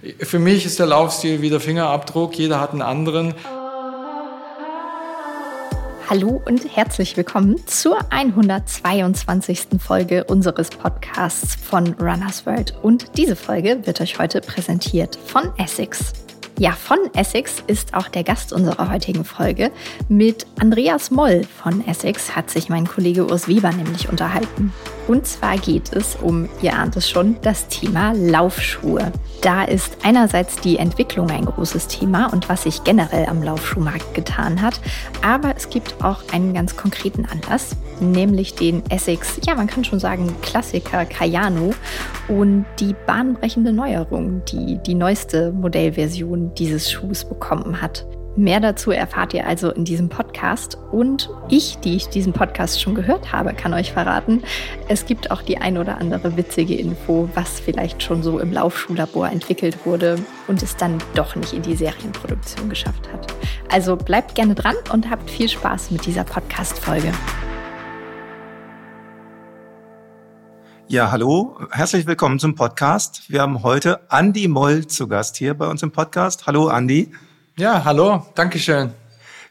Für mich ist der Laufstil wie der Fingerabdruck, jeder hat einen anderen. Hallo und herzlich willkommen zur 122. Folge unseres Podcasts von Runners World. Und diese Folge wird euch heute präsentiert von Essex. Ja, von Essex ist auch der Gast unserer heutigen Folge. Mit Andreas Moll von Essex hat sich mein Kollege Urs Weber nämlich unterhalten. Und zwar geht es um, ihr ahnt es schon, das Thema Laufschuhe. Da ist einerseits die Entwicklung ein großes Thema und was sich generell am Laufschuhmarkt getan hat. Aber es gibt auch einen ganz konkreten Anlass, nämlich den Essex, ja, man kann schon sagen, Klassiker Cayano und die bahnbrechende Neuerung, die die neueste Modellversion dieses Schuhs bekommen hat. Mehr dazu erfahrt ihr also in diesem Podcast. Und ich, die ich diesen Podcast schon gehört habe, kann euch verraten, es gibt auch die ein oder andere witzige Info, was vielleicht schon so im Laufschuhlabor entwickelt wurde und es dann doch nicht in die Serienproduktion geschafft hat. Also bleibt gerne dran und habt viel Spaß mit dieser Podcast-Folge. Ja, hallo, herzlich willkommen zum Podcast. Wir haben heute Andy Moll zu Gast hier bei uns im Podcast. Hallo, Andy. Ja, hallo, Dankeschön.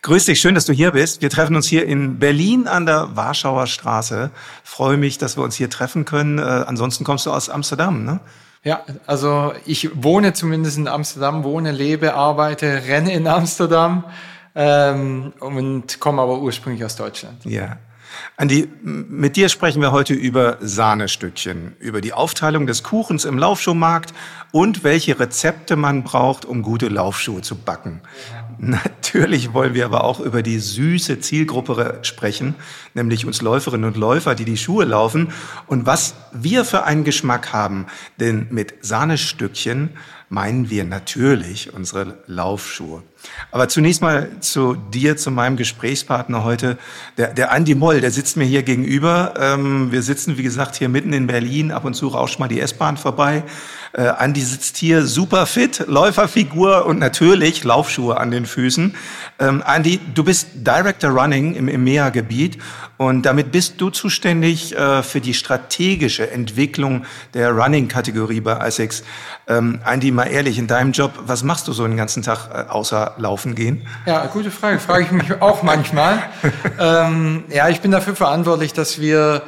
Grüß dich, schön, dass du hier bist. Wir treffen uns hier in Berlin an der Warschauer Straße. Freue mich, dass wir uns hier treffen können. Äh, ansonsten kommst du aus Amsterdam, ne? Ja, also ich wohne zumindest in Amsterdam, wohne, lebe, arbeite, renne in Amsterdam ähm, und komme aber ursprünglich aus Deutschland. Ja. Andi, mit dir sprechen wir heute über Sahnestückchen, über die Aufteilung des Kuchens im Laufschuhmarkt und welche Rezepte man braucht, um gute Laufschuhe zu backen. Natürlich wollen wir aber auch über die süße Zielgruppe sprechen, nämlich uns Läuferinnen und Läufer, die die Schuhe laufen und was wir für einen Geschmack haben. Denn mit Sahnestückchen meinen wir natürlich unsere Laufschuhe. Aber zunächst mal zu dir, zu meinem Gesprächspartner heute, der, der Andi Moll, der sitzt mir hier gegenüber. Ähm, wir sitzen, wie gesagt, hier mitten in Berlin. Ab und zu rauscht mal die S-Bahn vorbei. Äh, Andi sitzt hier super fit, Läuferfigur und natürlich Laufschuhe an den Füßen. Ähm, Andi, du bist Director Running im EMEA-Gebiet und damit bist du zuständig äh, für die strategische Entwicklung der Running-Kategorie bei Essex. Ähm, Andi, mal ehrlich, in deinem Job, was machst du so den ganzen Tag äh, außer laufen gehen? Ja, gute Frage, frage ich mich auch manchmal. ähm, ja, ich bin dafür verantwortlich, dass wir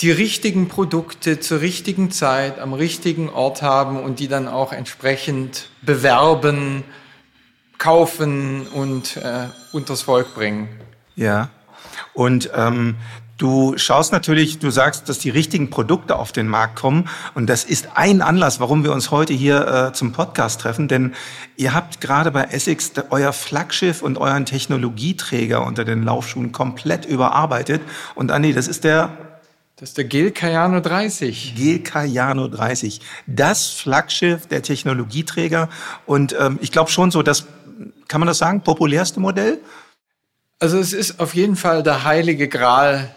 die richtigen Produkte zur richtigen Zeit am richtigen Ort haben und die dann auch entsprechend bewerben, kaufen und äh, unters Volk bringen. Ja. Und ähm, Du schaust natürlich, du sagst, dass die richtigen Produkte auf den Markt kommen. Und das ist ein Anlass, warum wir uns heute hier äh, zum Podcast treffen. Denn ihr habt gerade bei Essex euer Flaggschiff und euren Technologieträger unter den Laufschuhen komplett überarbeitet. Und Andi, das ist der das ist der Gel Cayano 30. Gel Cayano 30. Das Flaggschiff der Technologieträger. Und ähm, ich glaube schon so, das, kann man das sagen, populärste Modell? Also es ist auf jeden Fall der heilige Gral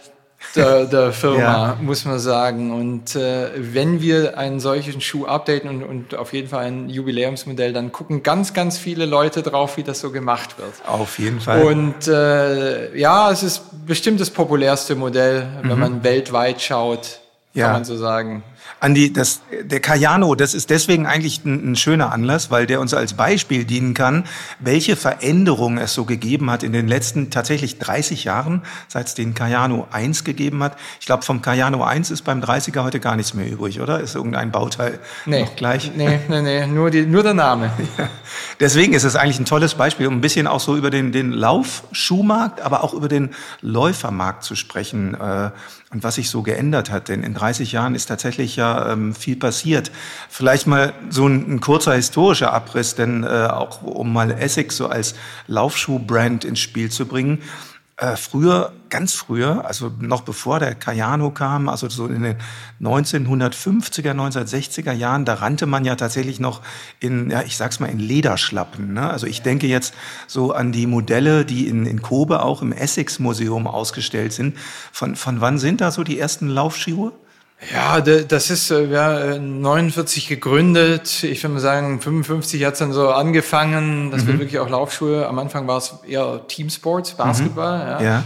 der, der Firma, ja. muss man sagen. Und äh, wenn wir einen solchen Schuh updaten und, und auf jeden Fall ein Jubiläumsmodell, dann gucken ganz, ganz viele Leute drauf, wie das so gemacht wird. Auf jeden Fall. Und äh, ja, es ist bestimmt das populärste Modell, wenn mhm. man weltweit schaut, kann ja. man so sagen. Andi, das, der Cayano, das ist deswegen eigentlich ein, ein, schöner Anlass, weil der uns als Beispiel dienen kann, welche Veränderungen es so gegeben hat in den letzten tatsächlich 30 Jahren, seit es den Cayano 1 gegeben hat. Ich glaube, vom Cayano 1 ist beim 30er heute gar nichts mehr übrig, oder? Ist irgendein Bauteil nee, noch gleich? Nee, nee, nee, nur, die, nur der Name. Ja. Deswegen ist es eigentlich ein tolles Beispiel, um ein bisschen auch so über den, den Laufschuhmarkt, aber auch über den Läufermarkt zu sprechen. Äh, und was sich so geändert hat. Denn in 30 Jahren ist tatsächlich ja ähm, viel passiert. Vielleicht mal so ein, ein kurzer historischer Abriss, denn äh, auch um mal Essex so als Laufschuhbrand ins Spiel zu bringen. Äh, früher, ganz früher, also noch bevor der Cayano kam, also so in den 1950er, 1960er Jahren, da rannte man ja tatsächlich noch in, ja, ich sag's mal, in Lederschlappen. Ne? Also ich denke jetzt so an die Modelle, die in, in Kobe auch im Essex-Museum ausgestellt sind. Von, von wann sind da so die ersten Laufschuhe? Ja, das ist äh, ja 49 gegründet. Ich würde mal sagen, 55 hat es dann so angefangen, dass mhm. wir wirklich auch Laufschuhe. Am Anfang war es eher Teamsport, Basketball. Mhm. Ja. ja.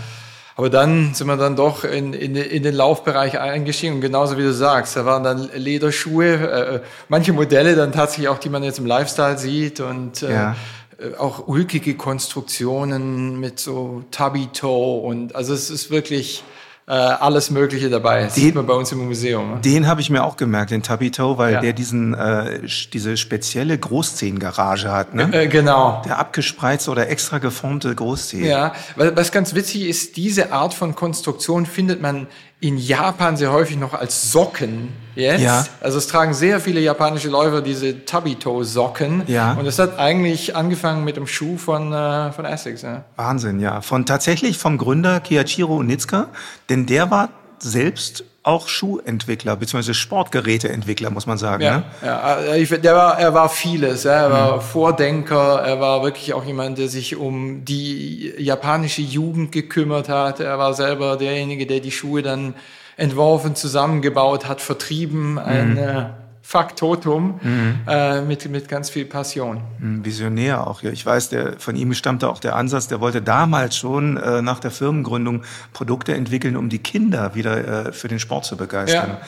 Aber dann sind wir dann doch in, in, in den Laufbereich eingestiegen und genauso wie du sagst, da waren dann Lederschuhe, äh, manche Modelle dann tatsächlich auch, die man jetzt im Lifestyle sieht und äh, ja. Äh, auch ulkige Konstruktionen mit so Tubby Toe und also es ist wirklich äh, alles Mögliche dabei. Das den, sieht man bei uns im Museum. Ne? Den habe ich mir auch gemerkt, den Tabito, weil ja. der diesen äh, diese spezielle Großzehengarage hat. Ne? Äh, genau. Der abgespreizte oder extra geformte Großzehen. Ja, was ganz witzig ist, diese Art von Konstruktion findet man in Japan sehr häufig noch als Socken jetzt. Ja. Also es tragen sehr viele japanische Läufer diese Tubby-Toe-Socken. Ja. Und es hat eigentlich angefangen mit dem Schuh von, äh, von Essex. Ja. Wahnsinn, ja. Von tatsächlich vom Gründer Kiyachiro Onitsuka, denn der war selbst auch Schuhentwickler bzw. Sportgeräteentwickler, muss man sagen. Ja, ne? ja ich, der war, er war vieles. Er war mhm. Vordenker, er war wirklich auch jemand, der sich um die japanische Jugend gekümmert hat. Er war selber derjenige, der die Schuhe dann entworfen, zusammengebaut hat, vertrieben. Ein, mhm. äh, Faktotum mhm. äh, mit, mit ganz viel Passion. Mhm, visionär auch. Ja. Ich weiß, der, von ihm stammte auch der Ansatz, der wollte damals schon äh, nach der Firmengründung Produkte entwickeln, um die Kinder wieder äh, für den Sport zu begeistern. Ja.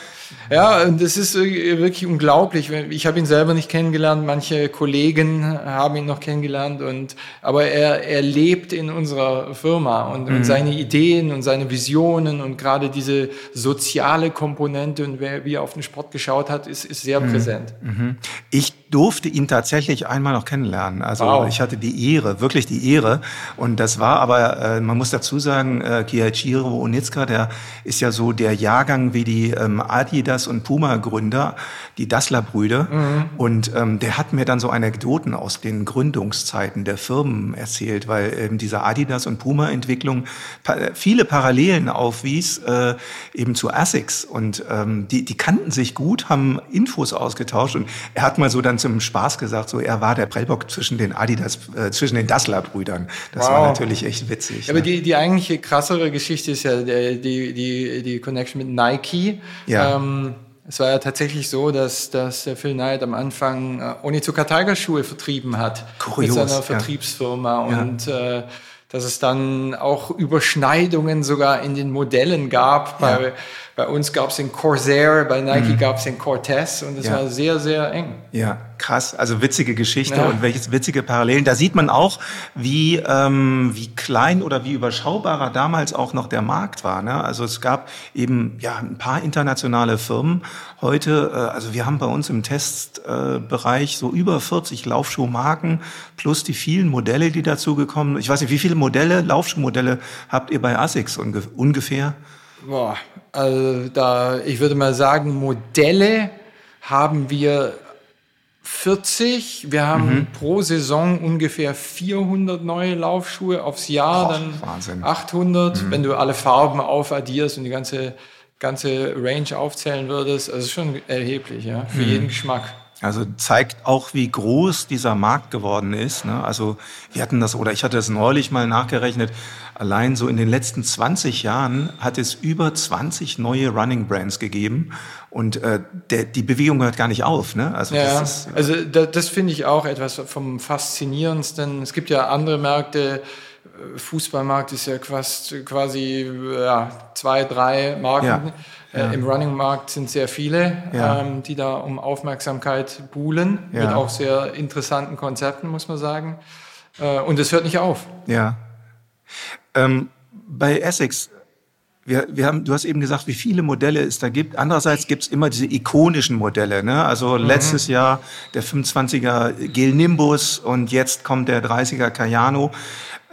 Ja, und das ist wirklich unglaublich. Ich habe ihn selber nicht kennengelernt, manche Kollegen haben ihn noch kennengelernt, und, aber er, er lebt in unserer Firma und, mhm. und seine Ideen und seine Visionen und gerade diese soziale Komponente und wer, wie er auf den Sport geschaut hat, ist, ist sehr mhm. präsent. Mhm. Ich durfte ihn tatsächlich einmal noch kennenlernen. Also wow. ich hatte die Ehre, wirklich die Ehre. Und das war aber, äh, man muss dazu sagen, äh, Kiichiro Onitsuka, der ist ja so der Jahrgang wie die ähm, Adidas und Puma Gründer, die Dassler-Brüder. Mhm. Und ähm, der hat mir dann so Anekdoten aus den Gründungszeiten der Firmen erzählt, weil ähm, diese Adidas und Puma Entwicklung pa viele Parallelen aufwies, äh, eben zu Asics. Und ähm, die, die kannten sich gut, haben Infos ausgetauscht. Und er hat mal so dann zum Spaß gesagt, so er war der Prellbock zwischen den Adidas, äh, zwischen den Dassler-Brüdern. Das wow. war natürlich echt witzig. Ja, ne? Aber die, die eigentliche krassere Geschichte ist ja die, die, die Connection mit Nike. Ja. Ähm, es war ja tatsächlich so, dass, dass der Phil Knight am Anfang äh, Onizuka Tiger Schuhe vertrieben hat Kurios, mit seiner Vertriebsfirma ja. und äh, dass es dann auch Überschneidungen sogar in den Modellen gab. Bei. Bei uns gab es den Corsair, bei Nike mhm. gab es den Cortez und es ja. war sehr, sehr eng. Ja, krass. Also witzige Geschichte ja. und welches witzige Parallelen. Da sieht man auch, wie, ähm, wie klein oder wie überschaubarer damals auch noch der Markt war. Ne? Also es gab eben ja ein paar internationale Firmen. Heute, äh, also wir haben bei uns im Testbereich äh, so über 40 Laufschuhmarken plus die vielen Modelle, die dazugekommen. Ich weiß nicht, wie viele Modelle, Laufschuhmodelle habt ihr bei ASICS unge ungefähr? Boah, also da, ich würde mal sagen, Modelle haben wir 40. Wir haben mhm. pro Saison ungefähr 400 neue Laufschuhe aufs Jahr, Boah, dann Wahnsinn. 800, mhm. wenn du alle Farben aufaddierst und die ganze, ganze Range aufzählen würdest. Also schon erheblich, ja, für mhm. jeden Geschmack. Also zeigt auch, wie groß dieser Markt geworden ist. Ne? Also wir hatten das, oder ich hatte das neulich mal nachgerechnet, allein so in den letzten 20 Jahren hat es über 20 neue Running Brands gegeben und äh, der, die Bewegung hört gar nicht auf. Ne? Also ja, das, ist, also das, das finde ich auch etwas vom Faszinierendsten. Es gibt ja andere Märkte, Fußballmarkt ist ja quasi, quasi ja, zwei, drei Marken. Ja. Äh, ja. Im Running-Markt sind sehr viele, ja. ähm, die da um Aufmerksamkeit buhlen, mit auch sehr interessanten Konzepten, muss man sagen. Äh, und es hört nicht auf. Ja. Ähm, bei Essex, wir, wir haben, du hast eben gesagt, wie viele Modelle es da gibt. Andererseits gibt es immer diese ikonischen Modelle. Ne? Also mhm. letztes Jahr der 25er Gel Nimbus und jetzt kommt der 30er Cayano.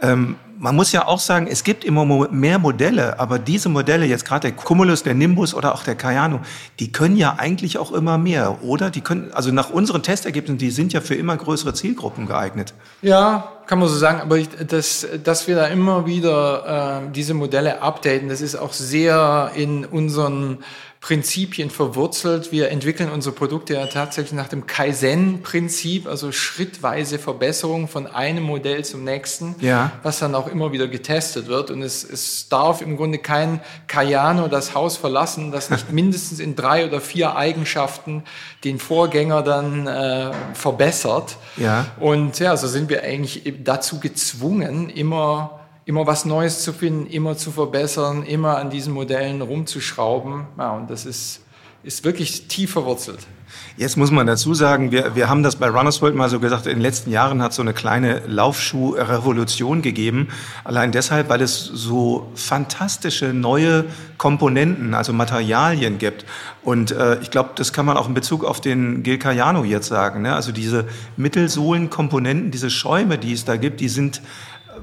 Ähm, man muss ja auch sagen, es gibt immer mehr Modelle, aber diese Modelle, jetzt gerade der Cumulus, der Nimbus oder auch der Cayano, die können ja eigentlich auch immer mehr, oder? Die können, also nach unseren Testergebnissen, die sind ja für immer größere Zielgruppen geeignet. Ja, kann man so sagen, aber ich, das, dass wir da immer wieder äh, diese Modelle updaten, das ist auch sehr in unseren Prinzipien verwurzelt. Wir entwickeln unsere Produkte ja tatsächlich nach dem Kaizen-Prinzip, also schrittweise Verbesserung von einem Modell zum nächsten, ja. was dann auch immer wieder getestet wird. Und es, es darf im Grunde kein Kayano das Haus verlassen, das nicht mindestens in drei oder vier Eigenschaften den Vorgänger dann äh, verbessert. Ja. Und ja, so sind wir eigentlich dazu gezwungen, immer immer was Neues zu finden, immer zu verbessern, immer an diesen Modellen rumzuschrauben. Ja, und das ist, ist wirklich tief verwurzelt. Jetzt muss man dazu sagen, wir, wir haben das bei Runners World mal so gesagt, in den letzten Jahren hat so eine kleine Laufschuh-Revolution gegeben. Allein deshalb, weil es so fantastische neue Komponenten, also Materialien gibt. Und äh, ich glaube, das kann man auch in Bezug auf den Gil Cayano jetzt sagen. Ne? Also diese Mittelsohlenkomponenten, diese Schäume, die es da gibt, die sind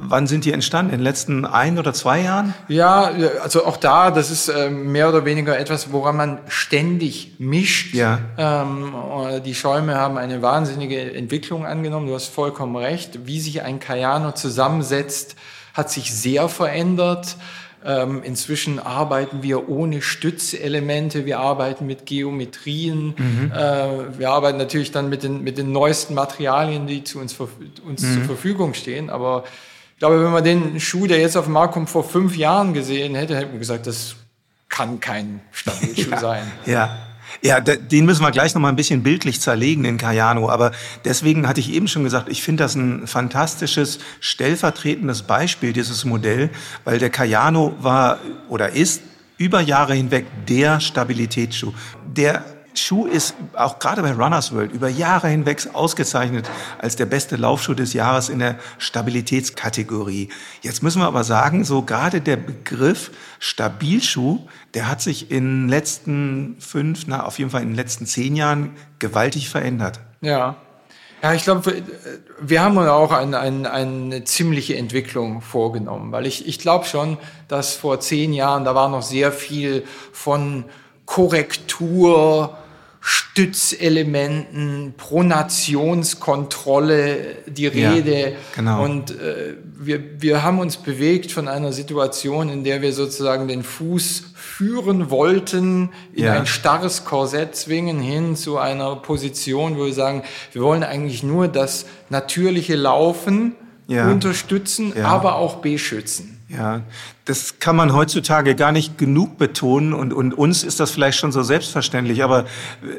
Wann sind die entstanden? In den letzten ein oder zwei Jahren? Ja, also auch da, das ist äh, mehr oder weniger etwas, woran man ständig mischt. Ja. Ähm, äh, die Schäume haben eine wahnsinnige Entwicklung angenommen. Du hast vollkommen recht. Wie sich ein Kayano zusammensetzt, hat sich sehr verändert. Ähm, inzwischen arbeiten wir ohne Stützelemente, wir arbeiten mit Geometrien, mhm. äh, wir arbeiten natürlich dann mit den, mit den neuesten Materialien, die zu uns, uns mhm. zur Verfügung stehen, aber glaube, wenn man den Schuh, der jetzt auf den Markt kommt, vor fünf Jahren gesehen hätte, hätte man gesagt, das kann kein Stabilschuh ja, sein. Ja. Ja, den müssen wir gleich noch mal ein bisschen bildlich zerlegen, in Cayano. Aber deswegen hatte ich eben schon gesagt, ich finde das ein fantastisches, stellvertretendes Beispiel, dieses Modell, weil der Cayano war oder ist über Jahre hinweg der Stabilitätsschuh. Der Schuh ist auch gerade bei Runners World über Jahre hinweg ausgezeichnet als der beste Laufschuh des Jahres in der Stabilitätskategorie. Jetzt müssen wir aber sagen, so gerade der Begriff Stabilschuh, der hat sich in den letzten fünf, na, auf jeden Fall in den letzten zehn Jahren gewaltig verändert. Ja. Ja, ich glaube, wir haben auch ein, ein, eine ziemliche Entwicklung vorgenommen, weil ich, ich glaube schon, dass vor zehn Jahren, da war noch sehr viel von Korrektur, Stützelementen, Pronationskontrolle die Rede. Ja, genau. Und äh, wir, wir haben uns bewegt von einer Situation, in der wir sozusagen den Fuß führen wollten, in ja. ein starres Korsett zwingen, hin zu einer Position, wo wir sagen, wir wollen eigentlich nur das natürliche Laufen ja. unterstützen, aber auch beschützen. Ja, das kann man heutzutage gar nicht genug betonen und, und uns ist das vielleicht schon so selbstverständlich. Aber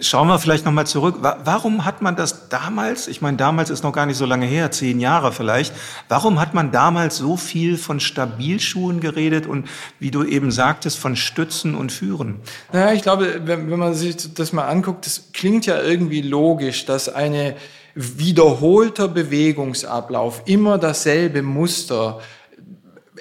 schauen wir vielleicht nochmal zurück. Warum hat man das damals, ich meine, damals ist noch gar nicht so lange her, zehn Jahre vielleicht, warum hat man damals so viel von Stabilschuhen geredet und, wie du eben sagtest, von Stützen und Führen? Naja, ich glaube, wenn, wenn man sich das mal anguckt, das klingt ja irgendwie logisch, dass eine wiederholter Bewegungsablauf immer dasselbe Muster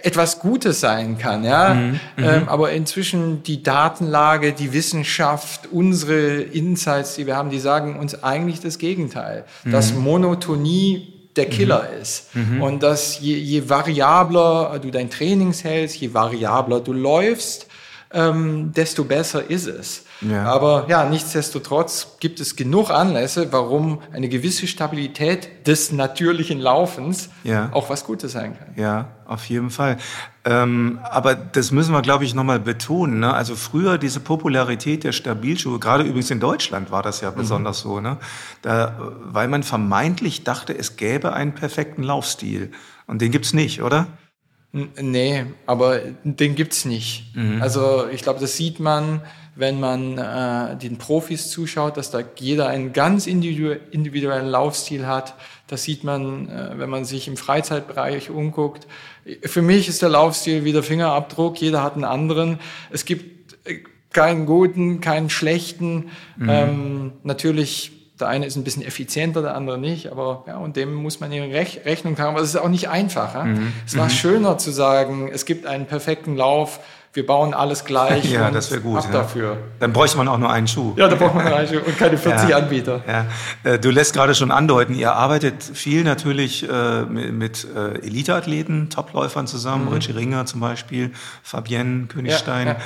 etwas Gutes sein kann, ja. Mhm, mhm, ähm, aber inzwischen die Datenlage, die Wissenschaft, unsere Insights, die wir haben, die sagen uns eigentlich das Gegenteil, mhm. dass Monotonie der Killer mhm. ist mhm. und dass je, je variabler du dein Trainings hältst, je variabler du läufst, ähm, desto besser ist es. Ja. Aber ja, nichtsdestotrotz gibt es genug Anlässe, warum eine gewisse Stabilität des natürlichen Laufens ja. auch was Gutes sein kann. Ja, auf jeden Fall. Ähm, aber das müssen wir, glaube ich, nochmal betonen. Ne? Also früher diese Popularität der Stabilschuhe, gerade übrigens in Deutschland war das ja mhm. besonders so, ne? da, weil man vermeintlich dachte, es gäbe einen perfekten Laufstil. Und den gibt's nicht, oder? Nee, aber den gibt's nicht. Mhm. Also ich glaube, das sieht man wenn man äh, den Profis zuschaut, dass da jeder einen ganz individuellen Laufstil hat. Das sieht man, äh, wenn man sich im Freizeitbereich umguckt. Für mich ist der Laufstil wie der Fingerabdruck. Jeder hat einen anderen. Es gibt äh, keinen guten, keinen schlechten. Mhm. Ähm, natürlich der eine ist ein bisschen effizienter, der andere nicht, aber ja, und dem muss man in Rech Rechnung tragen. Aber es ist auch nicht einfach. Ja? Mhm. Es war mhm. schöner zu sagen, es gibt einen perfekten Lauf, wir bauen alles gleich. ja, das wäre gut. Ab ja. dafür. Dann bräuchte man auch nur einen Schuh. Ja, da braucht man nur einen Schuh und keine 40 ja, Anbieter. Ja. Äh, du lässt gerade schon andeuten, ihr arbeitet viel natürlich äh, mit äh, Eliteathleten, Topläufern zusammen, mhm. Richie Ringer zum Beispiel, Fabienne Königstein.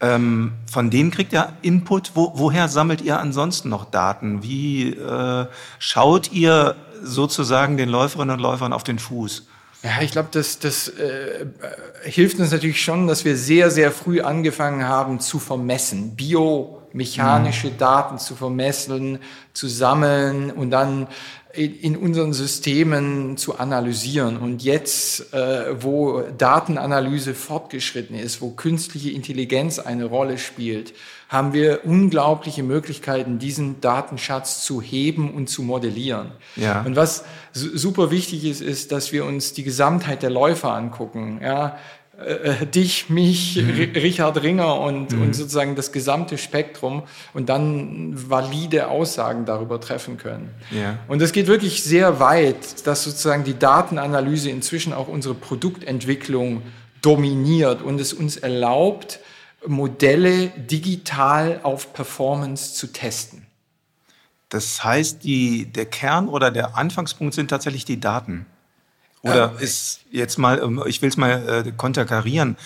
Ähm, von denen kriegt ihr Input. Wo, woher sammelt ihr ansonsten noch Daten? Wie äh, schaut ihr sozusagen den Läuferinnen und Läufern auf den Fuß? Ja, ich glaube, das, das äh, hilft uns natürlich schon, dass wir sehr, sehr früh angefangen haben zu vermessen, biomechanische mhm. Daten zu vermessen, zu sammeln und dann in unseren Systemen zu analysieren. Und jetzt, äh, wo Datenanalyse fortgeschritten ist, wo künstliche Intelligenz eine Rolle spielt, haben wir unglaubliche Möglichkeiten, diesen Datenschatz zu heben und zu modellieren. Ja. Und was super wichtig ist, ist, dass wir uns die Gesamtheit der Läufer angucken. Ja, äh, dich, mich, mhm. Richard Ringer und, mhm. und sozusagen das gesamte Spektrum und dann valide Aussagen darüber treffen können. Ja. Und es geht wirklich sehr weit, dass sozusagen die Datenanalyse inzwischen auch unsere Produktentwicklung dominiert und es uns erlaubt, Modelle digital auf Performance zu testen. Das heißt, die, der Kern oder der Anfangspunkt sind tatsächlich die Daten. Oder äh, ist jetzt mal, ähm, ich will es mal äh, konterkarieren,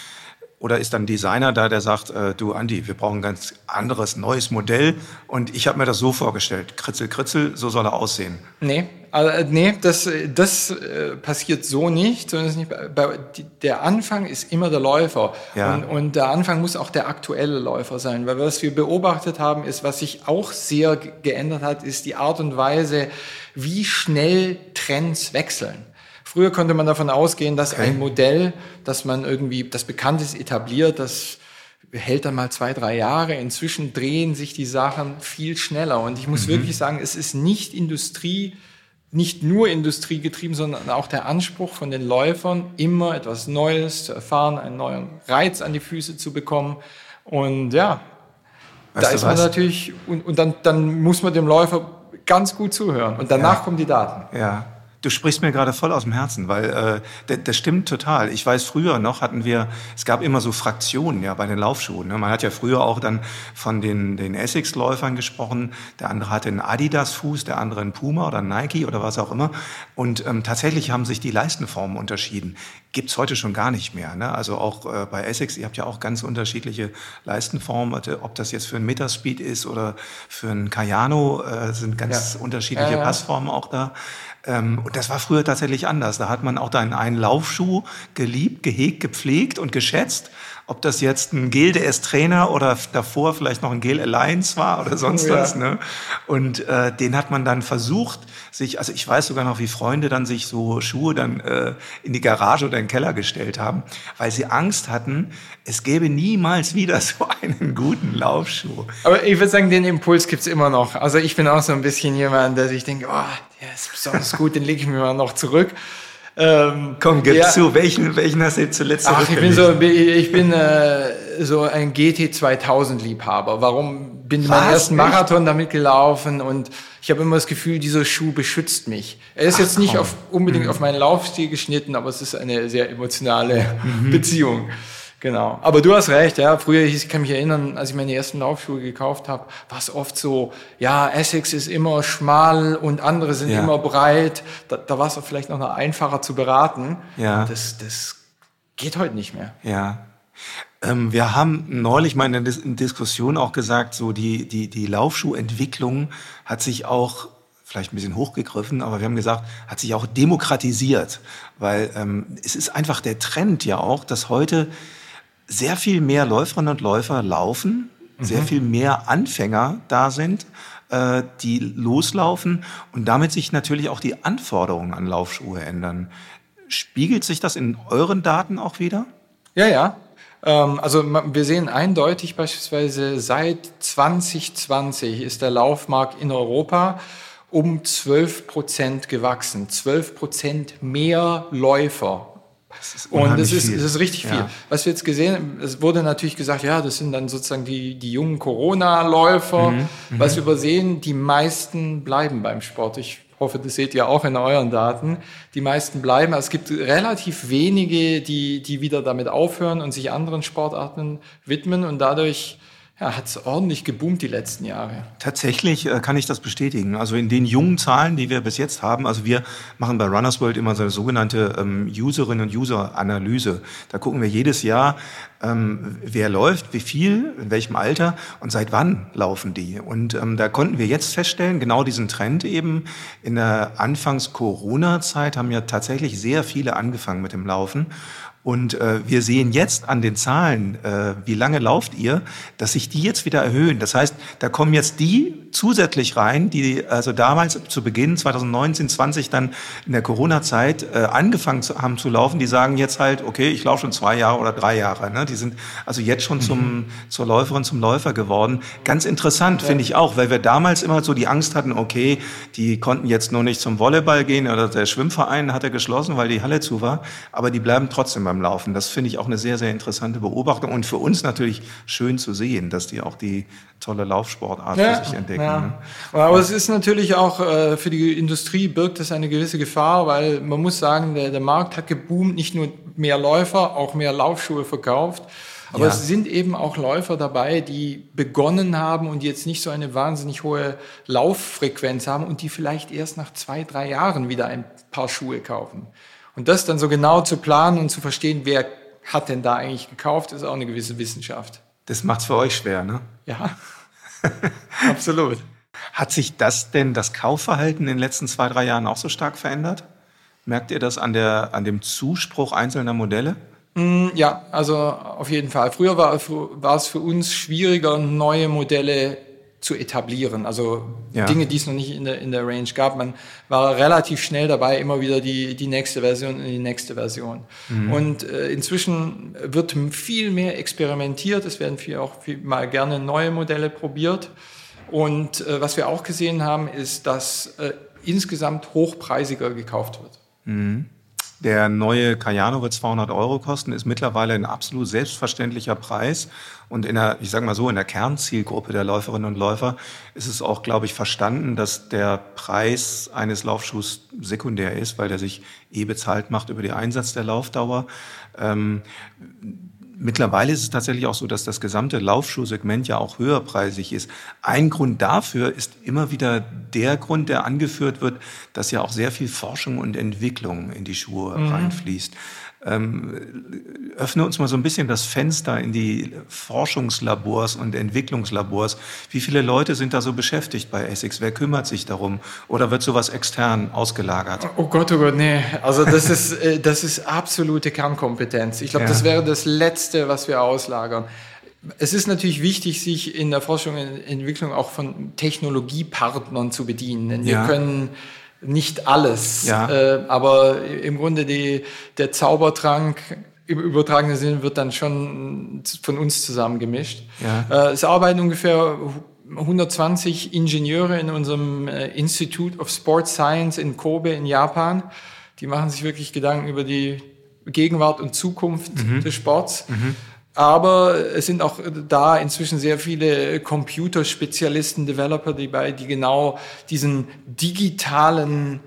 oder ist dann ein Designer da, der sagt, äh, du Andi, wir brauchen ein ganz anderes, neues Modell und ich habe mir das so vorgestellt, kritzel, kritzel, so soll er aussehen. Nee, also, nee das, das äh, passiert so nicht, sondern nicht, bei, der Anfang ist immer der Läufer ja. und, und der Anfang muss auch der aktuelle Läufer sein, weil was wir beobachtet haben, ist, was sich auch sehr geändert hat, ist die Art und Weise, wie schnell Trends wechseln. Früher konnte man davon ausgehen, dass okay. ein Modell, das man irgendwie, das bekannt ist, etabliert, das hält dann mal zwei, drei Jahre. Inzwischen drehen sich die Sachen viel schneller. Und ich muss mhm. wirklich sagen, es ist nicht Industrie, nicht nur industriegetrieben, sondern auch der Anspruch von den Läufern, immer etwas Neues zu erfahren, einen neuen Reiz an die Füße zu bekommen. Und ja, weißt da ist man natürlich, und, und dann, dann muss man dem Läufer ganz gut zuhören. Und danach ja. kommen die Daten. Ja. Du sprichst mir gerade voll aus dem Herzen, weil äh, das, stimmt total. Ich weiß, früher noch hatten wir, es gab immer so Fraktionen ja bei den Laufschuhen. Ne? Man hat ja früher auch dann von den, den Essex-Läufern gesprochen. Der andere hatte einen Adidas-Fuß, der andere einen Puma oder einen Nike oder was auch immer. Und ähm, tatsächlich haben sich die Leistenformen unterschieden. Gibt's heute schon gar nicht mehr. Ne? Also auch äh, bei Essex, ihr habt ja auch ganz unterschiedliche Leistenformen. Ob das jetzt für einen Meterspeed ist oder für einen Cayano, äh, sind ganz ja. unterschiedliche ja, ja. Passformen auch da. Ähm, und das war früher tatsächlich anders. Da hat man auch dann einen Laufschuh geliebt, gehegt, gepflegt und geschätzt. Ob das jetzt ein Gel DS Trainer oder davor vielleicht noch ein Gel Alliance war oder sonst oh, was. Ne? Und äh, den hat man dann versucht, sich, also ich weiß sogar noch, wie Freunde dann sich so Schuhe dann äh, in die Garage oder in den Keller gestellt haben, weil sie Angst hatten, es gäbe niemals wieder so einen guten Laufschuh. Aber ich würde sagen, den Impuls gibt's immer noch. Also ich bin auch so ein bisschen jemand, der sich denkt, oh, der ist besonders gut, den lege ich mir mal noch zurück. Ähm, Komm, gib ja. zu, welchen, welchen hast du zuletzt Ach, ich bin so, ich bin äh, so ein GT 2000 Liebhaber. Warum bin ich meinen ersten Marathon damit gelaufen und ich habe immer das Gefühl, dieser Schuh beschützt mich. Er ist Ach, jetzt nicht auf, unbedingt mhm. auf meinen Laufstil geschnitten, aber es ist eine sehr emotionale mhm. Beziehung. Genau. Aber du hast recht, ja. Früher, ich kann mich erinnern, als ich meine ersten Laufschuhe gekauft habe, war es oft so, ja, Essex ist immer schmal und andere sind ja. immer breit. Da, da war es vielleicht noch einfacher zu beraten. Ja. Das, das geht heute nicht mehr. Ja. Ähm, wir haben neulich mal in der Dis Diskussion auch gesagt, so die, die, die Laufschuhentwicklung hat sich auch vielleicht ein bisschen hochgegriffen, aber wir haben gesagt, hat sich auch demokratisiert, weil ähm, es ist einfach der Trend ja auch, dass heute sehr viel mehr Läuferinnen und Läufer laufen, mhm. sehr viel mehr Anfänger da sind, äh, die loslaufen und damit sich natürlich auch die Anforderungen an Laufschuhe ändern. Spiegelt sich das in euren Daten auch wieder? Ja, ja. Ähm, also wir sehen eindeutig beispielsweise seit 2020 ist der Laufmarkt in Europa um 12 Prozent gewachsen. 12 Prozent mehr Läufer das und das ist, das ist richtig ja. viel. Was wir jetzt gesehen haben, es wurde natürlich gesagt, ja, das sind dann sozusagen die, die jungen Corona-Läufer. Mhm. Mhm. Was wir übersehen, die meisten bleiben beim Sport. Ich hoffe, das seht ihr auch in euren Daten. Die meisten bleiben. Es gibt relativ wenige, die, die wieder damit aufhören und sich anderen Sportarten widmen und dadurch ja, hat es ordentlich geboomt die letzten Jahre. Tatsächlich äh, kann ich das bestätigen. Also in den jungen Zahlen, die wir bis jetzt haben, also wir machen bei Runners World immer so eine sogenannte ähm, Userin- und User-Analyse. Da gucken wir jedes Jahr, ähm, wer läuft, wie viel, in welchem Alter und seit wann laufen die. Und ähm, da konnten wir jetzt feststellen, genau diesen Trend eben. In der Anfangs-Corona-Zeit haben ja tatsächlich sehr viele angefangen mit dem Laufen. Und äh, wir sehen jetzt an den Zahlen, äh, wie lange lauft ihr, dass sich die jetzt wieder erhöhen. Das heißt, da kommen jetzt die zusätzlich rein, die also damals zu Beginn 2019, 20 dann in der Corona-Zeit äh, angefangen zu, haben zu laufen. Die sagen jetzt halt, okay, ich laufe schon zwei Jahre oder drei Jahre. Ne? Die sind also jetzt schon zum, mhm. zur Läuferin, zum Läufer geworden. Ganz interessant ja. finde ich auch, weil wir damals immer so die Angst hatten, okay, die konnten jetzt nur nicht zum Volleyball gehen oder der Schwimmverein hatte geschlossen, weil die Halle zu war, aber die bleiben trotzdem beim Laufen. Das finde ich auch eine sehr, sehr interessante Beobachtung und für uns natürlich schön zu sehen, dass die auch die tolle Laufsportart ja, für sich entdecken. Ja. Ne? Aber es ist natürlich auch äh, für die Industrie birgt es eine gewisse Gefahr, weil man muss sagen, der, der Markt hat geboomt, nicht nur mehr Läufer, auch mehr Laufschuhe verkauft. Aber ja. es sind eben auch Läufer dabei, die begonnen haben und jetzt nicht so eine wahnsinnig hohe Lauffrequenz haben und die vielleicht erst nach zwei, drei Jahren wieder ein paar Schuhe kaufen. Und das dann so genau zu planen und zu verstehen, wer hat denn da eigentlich gekauft, ist auch eine gewisse Wissenschaft. Das macht es für euch schwer, ne? Ja, absolut. Hat sich das denn, das Kaufverhalten in den letzten zwei, drei Jahren auch so stark verändert? Merkt ihr das an, der, an dem Zuspruch einzelner Modelle? Mm, ja, also auf jeden Fall. Früher war, war es für uns schwieriger, neue Modelle zu etablieren. Also ja. Dinge, die es noch nicht in der, in der Range gab. Man war relativ schnell dabei, immer wieder die, die nächste Version und die nächste Version. Mhm. Und äh, inzwischen wird viel mehr experimentiert. Es werden viel, auch viel, mal gerne neue Modelle probiert. Und äh, was wir auch gesehen haben, ist, dass äh, insgesamt hochpreisiger gekauft wird. Mhm. Der neue Cayano wird 200 Euro kosten, ist mittlerweile ein absolut selbstverständlicher Preis. Und in der, ich sage mal so, in der Kernzielgruppe der Läuferinnen und Läufer ist es auch, glaube ich, verstanden, dass der Preis eines Laufschuhs sekundär ist, weil der sich eh bezahlt macht über den Einsatz der Laufdauer. Ähm, Mittlerweile ist es tatsächlich auch so, dass das gesamte Laufschuhsegment ja auch höherpreisig ist. Ein Grund dafür ist immer wieder der Grund, der angeführt wird, dass ja auch sehr viel Forschung und Entwicklung in die Schuhe mhm. reinfließt. Ähm, öffne uns mal so ein bisschen das Fenster in die Forschungslabors und Entwicklungslabors. Wie viele Leute sind da so beschäftigt bei Essex? Wer kümmert sich darum? Oder wird sowas extern ausgelagert? Oh Gott, oh Gott, nee. Also das ist, äh, das ist absolute Kernkompetenz. Ich glaube, ja. das wäre das Letzte, was wir auslagern. Es ist natürlich wichtig, sich in der Forschung und Entwicklung auch von Technologiepartnern zu bedienen. Denn ja. wir können nicht alles. Ja. Äh, aber im Grunde die, der Zaubertrank im übertragenen Sinne wird dann schon von uns zusammen gemischt. Ja. Äh, es arbeiten ungefähr 120 Ingenieure in unserem äh, Institute of Sports Science in Kobe in Japan. Die machen sich wirklich Gedanken über die Gegenwart und Zukunft mhm. des Sports. Mhm. Aber es sind auch da inzwischen sehr viele Computerspezialisten, Developer, die bei, die genau diesen digitalen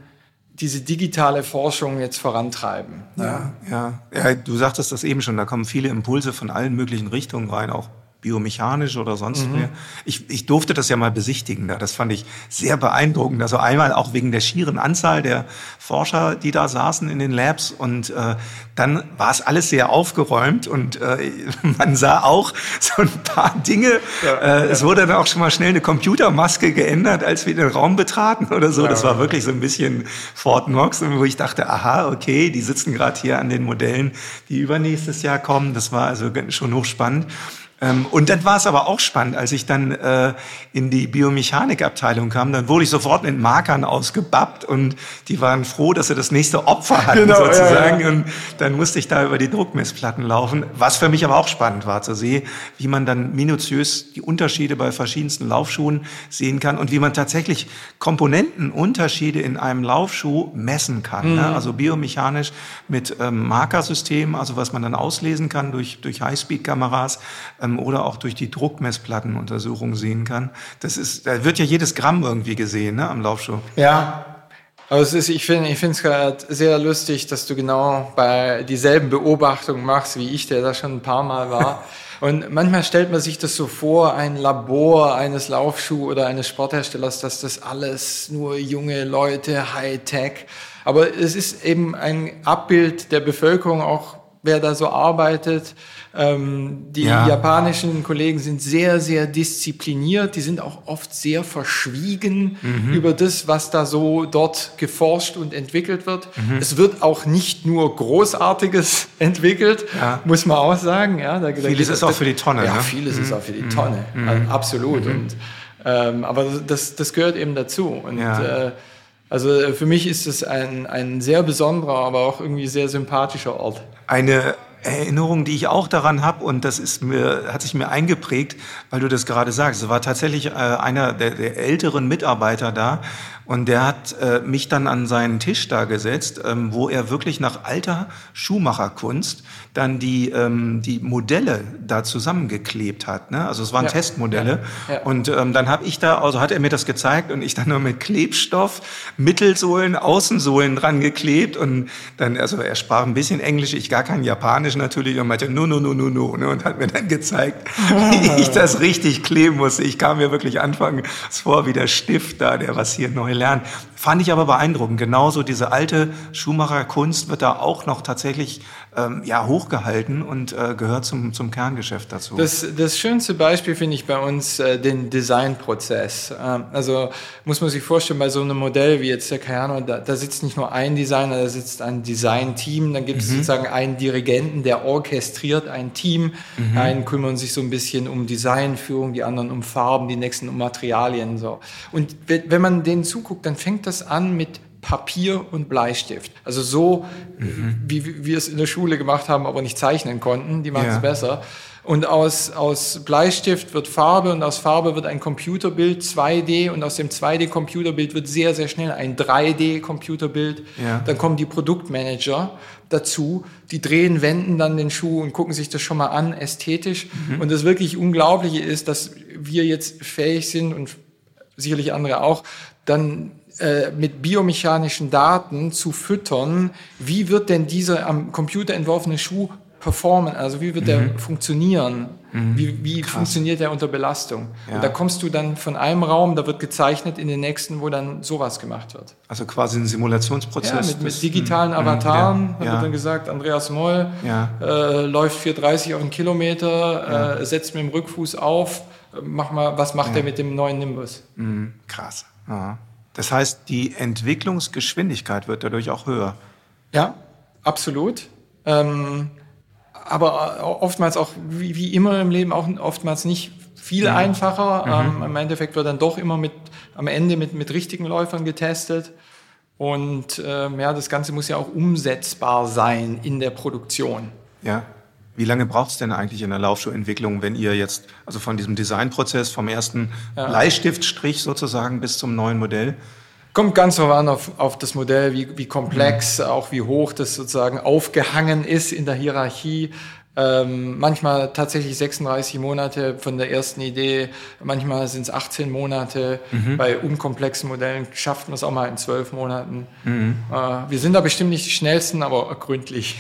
diese digitale Forschung jetzt vorantreiben. Ja, ja, ja. Du sagtest das eben schon, da kommen viele Impulse von allen möglichen Richtungen rein, auch biomechanisch oder sonst mhm. mehr. Ich, ich durfte das ja mal besichtigen da. Das fand ich sehr beeindruckend. Also einmal auch wegen der schieren Anzahl der Forscher, die da saßen in den Labs. Und äh, dann war es alles sehr aufgeräumt und äh, man sah auch so ein paar Dinge. Ja, äh, ja. Es wurde dann auch schon mal schnell eine Computermaske geändert, als wir den Raum betraten oder so. Ja. Das war wirklich so ein bisschen Fort Knox, wo ich dachte, aha, okay, die sitzen gerade hier an den Modellen, die übernächstes Jahr kommen. Das war also schon hochspannend. Ähm, und dann war es aber auch spannend, als ich dann äh, in die Biomechanikabteilung kam, dann wurde ich sofort mit Markern ausgebappt und die waren froh, dass sie das nächste Opfer hatten genau, sozusagen. Ja, ja. Und dann musste ich da über die Druckmessplatten laufen, was für mich aber auch spannend war zu sehen, wie man dann minutiös die Unterschiede bei verschiedensten Laufschuhen sehen kann und wie man tatsächlich Komponentenunterschiede in einem Laufschuh messen kann. Ne? Mhm. Ne? Also biomechanisch mit ähm, Markersystemen, also was man dann auslesen kann durch, durch Highspeed-Kameras. Ähm, ähm, oder auch durch die Druckmessplattenuntersuchung sehen kann. Das ist, da wird ja jedes Gramm irgendwie gesehen ne, am Laufschuh. Ja, aber es ist, ich finde, ich finde es gerade sehr lustig, dass du genau bei dieselben Beobachtungen machst wie ich, der da schon ein paar Mal war. Und manchmal stellt man sich das so vor, ein Labor eines Laufschuh- oder eines Sportherstellers, dass das alles nur junge Leute, Hightech. Aber es ist eben ein Abbild der Bevölkerung auch wer da so arbeitet. Ähm, die ja. japanischen Kollegen sind sehr, sehr diszipliniert. Die sind auch oft sehr verschwiegen mhm. über das, was da so dort geforscht und entwickelt wird. Mhm. Es wird auch nicht nur Großartiges entwickelt, ja. muss man auch sagen. Ja, da, vieles da, ist auch für die Tonne. Ja, ne? vieles mhm. ist auch für die Tonne. Mhm. Also, absolut. Mhm. Und, ähm, aber das, das gehört eben dazu. Und ja. äh, also äh, für mich ist es ein, ein sehr besonderer, aber auch irgendwie sehr sympathischer Ort. Eine Erinnerung, die ich auch daran habe, und das ist mir, hat sich mir eingeprägt, weil du das gerade sagst. Es war tatsächlich äh, einer der, der, älteren Mitarbeiter da und der hat äh, mich dann an seinen Tisch da gesetzt, ähm, wo er wirklich nach alter Schuhmacherkunst dann die, ähm, die Modelle da zusammengeklebt hat. Ne? Also es waren ja. Testmodelle. Ja. Ja. Und ähm, dann habe ich da, also hat er mir das gezeigt und ich dann nur mit Klebstoff Mittelsohlen, Außensohlen dran geklebt und dann, also er sprach ein bisschen Englisch, ich gar kein Japanisch natürlich und meinte, no, no, no, no, no, ne? und hat mir dann gezeigt, wie ich das richtig kleben musste. Ich kam mir wirklich anfangs vor wie der Stift da, der was hier neu lernt. Fand ich aber beeindruckend. Genauso diese alte Schuhmacherkunst wird da auch noch tatsächlich ähm, ja, hochgehalten und äh, gehört zum, zum Kerngeschäft dazu. Das, das schönste Beispiel finde ich bei uns äh, den Designprozess. Ähm, also muss man sich vorstellen, bei so einem Modell wie jetzt der Cayano, da, da sitzt nicht nur ein Designer, da sitzt ein Designteam, dann gibt es mhm. sozusagen einen Dirigenten, der orchestriert ein Team. Mhm. Einen kümmern sich so ein bisschen um Designführung, die anderen um Farben, die nächsten um Materialien. So. Und wenn man denen zuguckt, dann fängt das an mit Papier und Bleistift. Also so, mhm. wie, wie wir es in der Schule gemacht haben, aber nicht zeichnen konnten. Die machen ja. es besser. Und aus, aus Bleistift wird Farbe und aus Farbe wird ein Computerbild 2D und aus dem 2D-Computerbild wird sehr, sehr schnell ein 3D-Computerbild. Ja. Dann kommen die Produktmanager dazu, die drehen, wenden dann den Schuh und gucken sich das schon mal an, ästhetisch. Mhm. Und das wirklich Unglaubliche ist, dass wir jetzt fähig sind und sicherlich andere auch, dann äh, mit biomechanischen Daten zu füttern, wie wird denn dieser am Computer entworfene Schuh performen, also wie wird mhm. der funktionieren, mhm. wie, wie funktioniert der unter Belastung. Ja. Und da kommst du dann von einem Raum, da wird gezeichnet, in den nächsten, wo dann sowas gemacht wird. Also quasi ein Simulationsprozess. Ja, mit, mit digitalen mhm. Avataren, ja. wird dann gesagt, Andreas Moll äh, läuft 4,30 auf einen Kilometer, äh, setzt mit dem Rückfuß auf, mach mal, was macht er mit dem neuen Nimbus? Mhm. Krass. Aha. Das heißt, die Entwicklungsgeschwindigkeit wird dadurch auch höher. Ja, absolut. Ähm, aber oftmals auch, wie, wie, immer im Leben, auch oftmals nicht viel ja. einfacher. Mhm. Ähm, Im Endeffekt wird dann doch immer mit, am Ende mit, mit richtigen Läufern getestet. Und ähm, ja, das Ganze muss ja auch umsetzbar sein in der Produktion. Ja. Wie lange braucht es denn eigentlich in der Laufschuhentwicklung, wenn ihr jetzt, also von diesem Designprozess, vom ersten ja. Bleistiftstrich sozusagen bis zum neuen Modell? Kommt ganz darauf an, auf, auf das Modell, wie, wie komplex, mhm. auch wie hoch das sozusagen aufgehangen ist in der Hierarchie. Ähm, manchmal tatsächlich 36 Monate von der ersten Idee, manchmal sind es 18 Monate. Mhm. Bei unkomplexen Modellen schafft man es auch mal in 12 Monaten. Mhm. Äh, wir sind da bestimmt nicht die schnellsten, aber gründlich.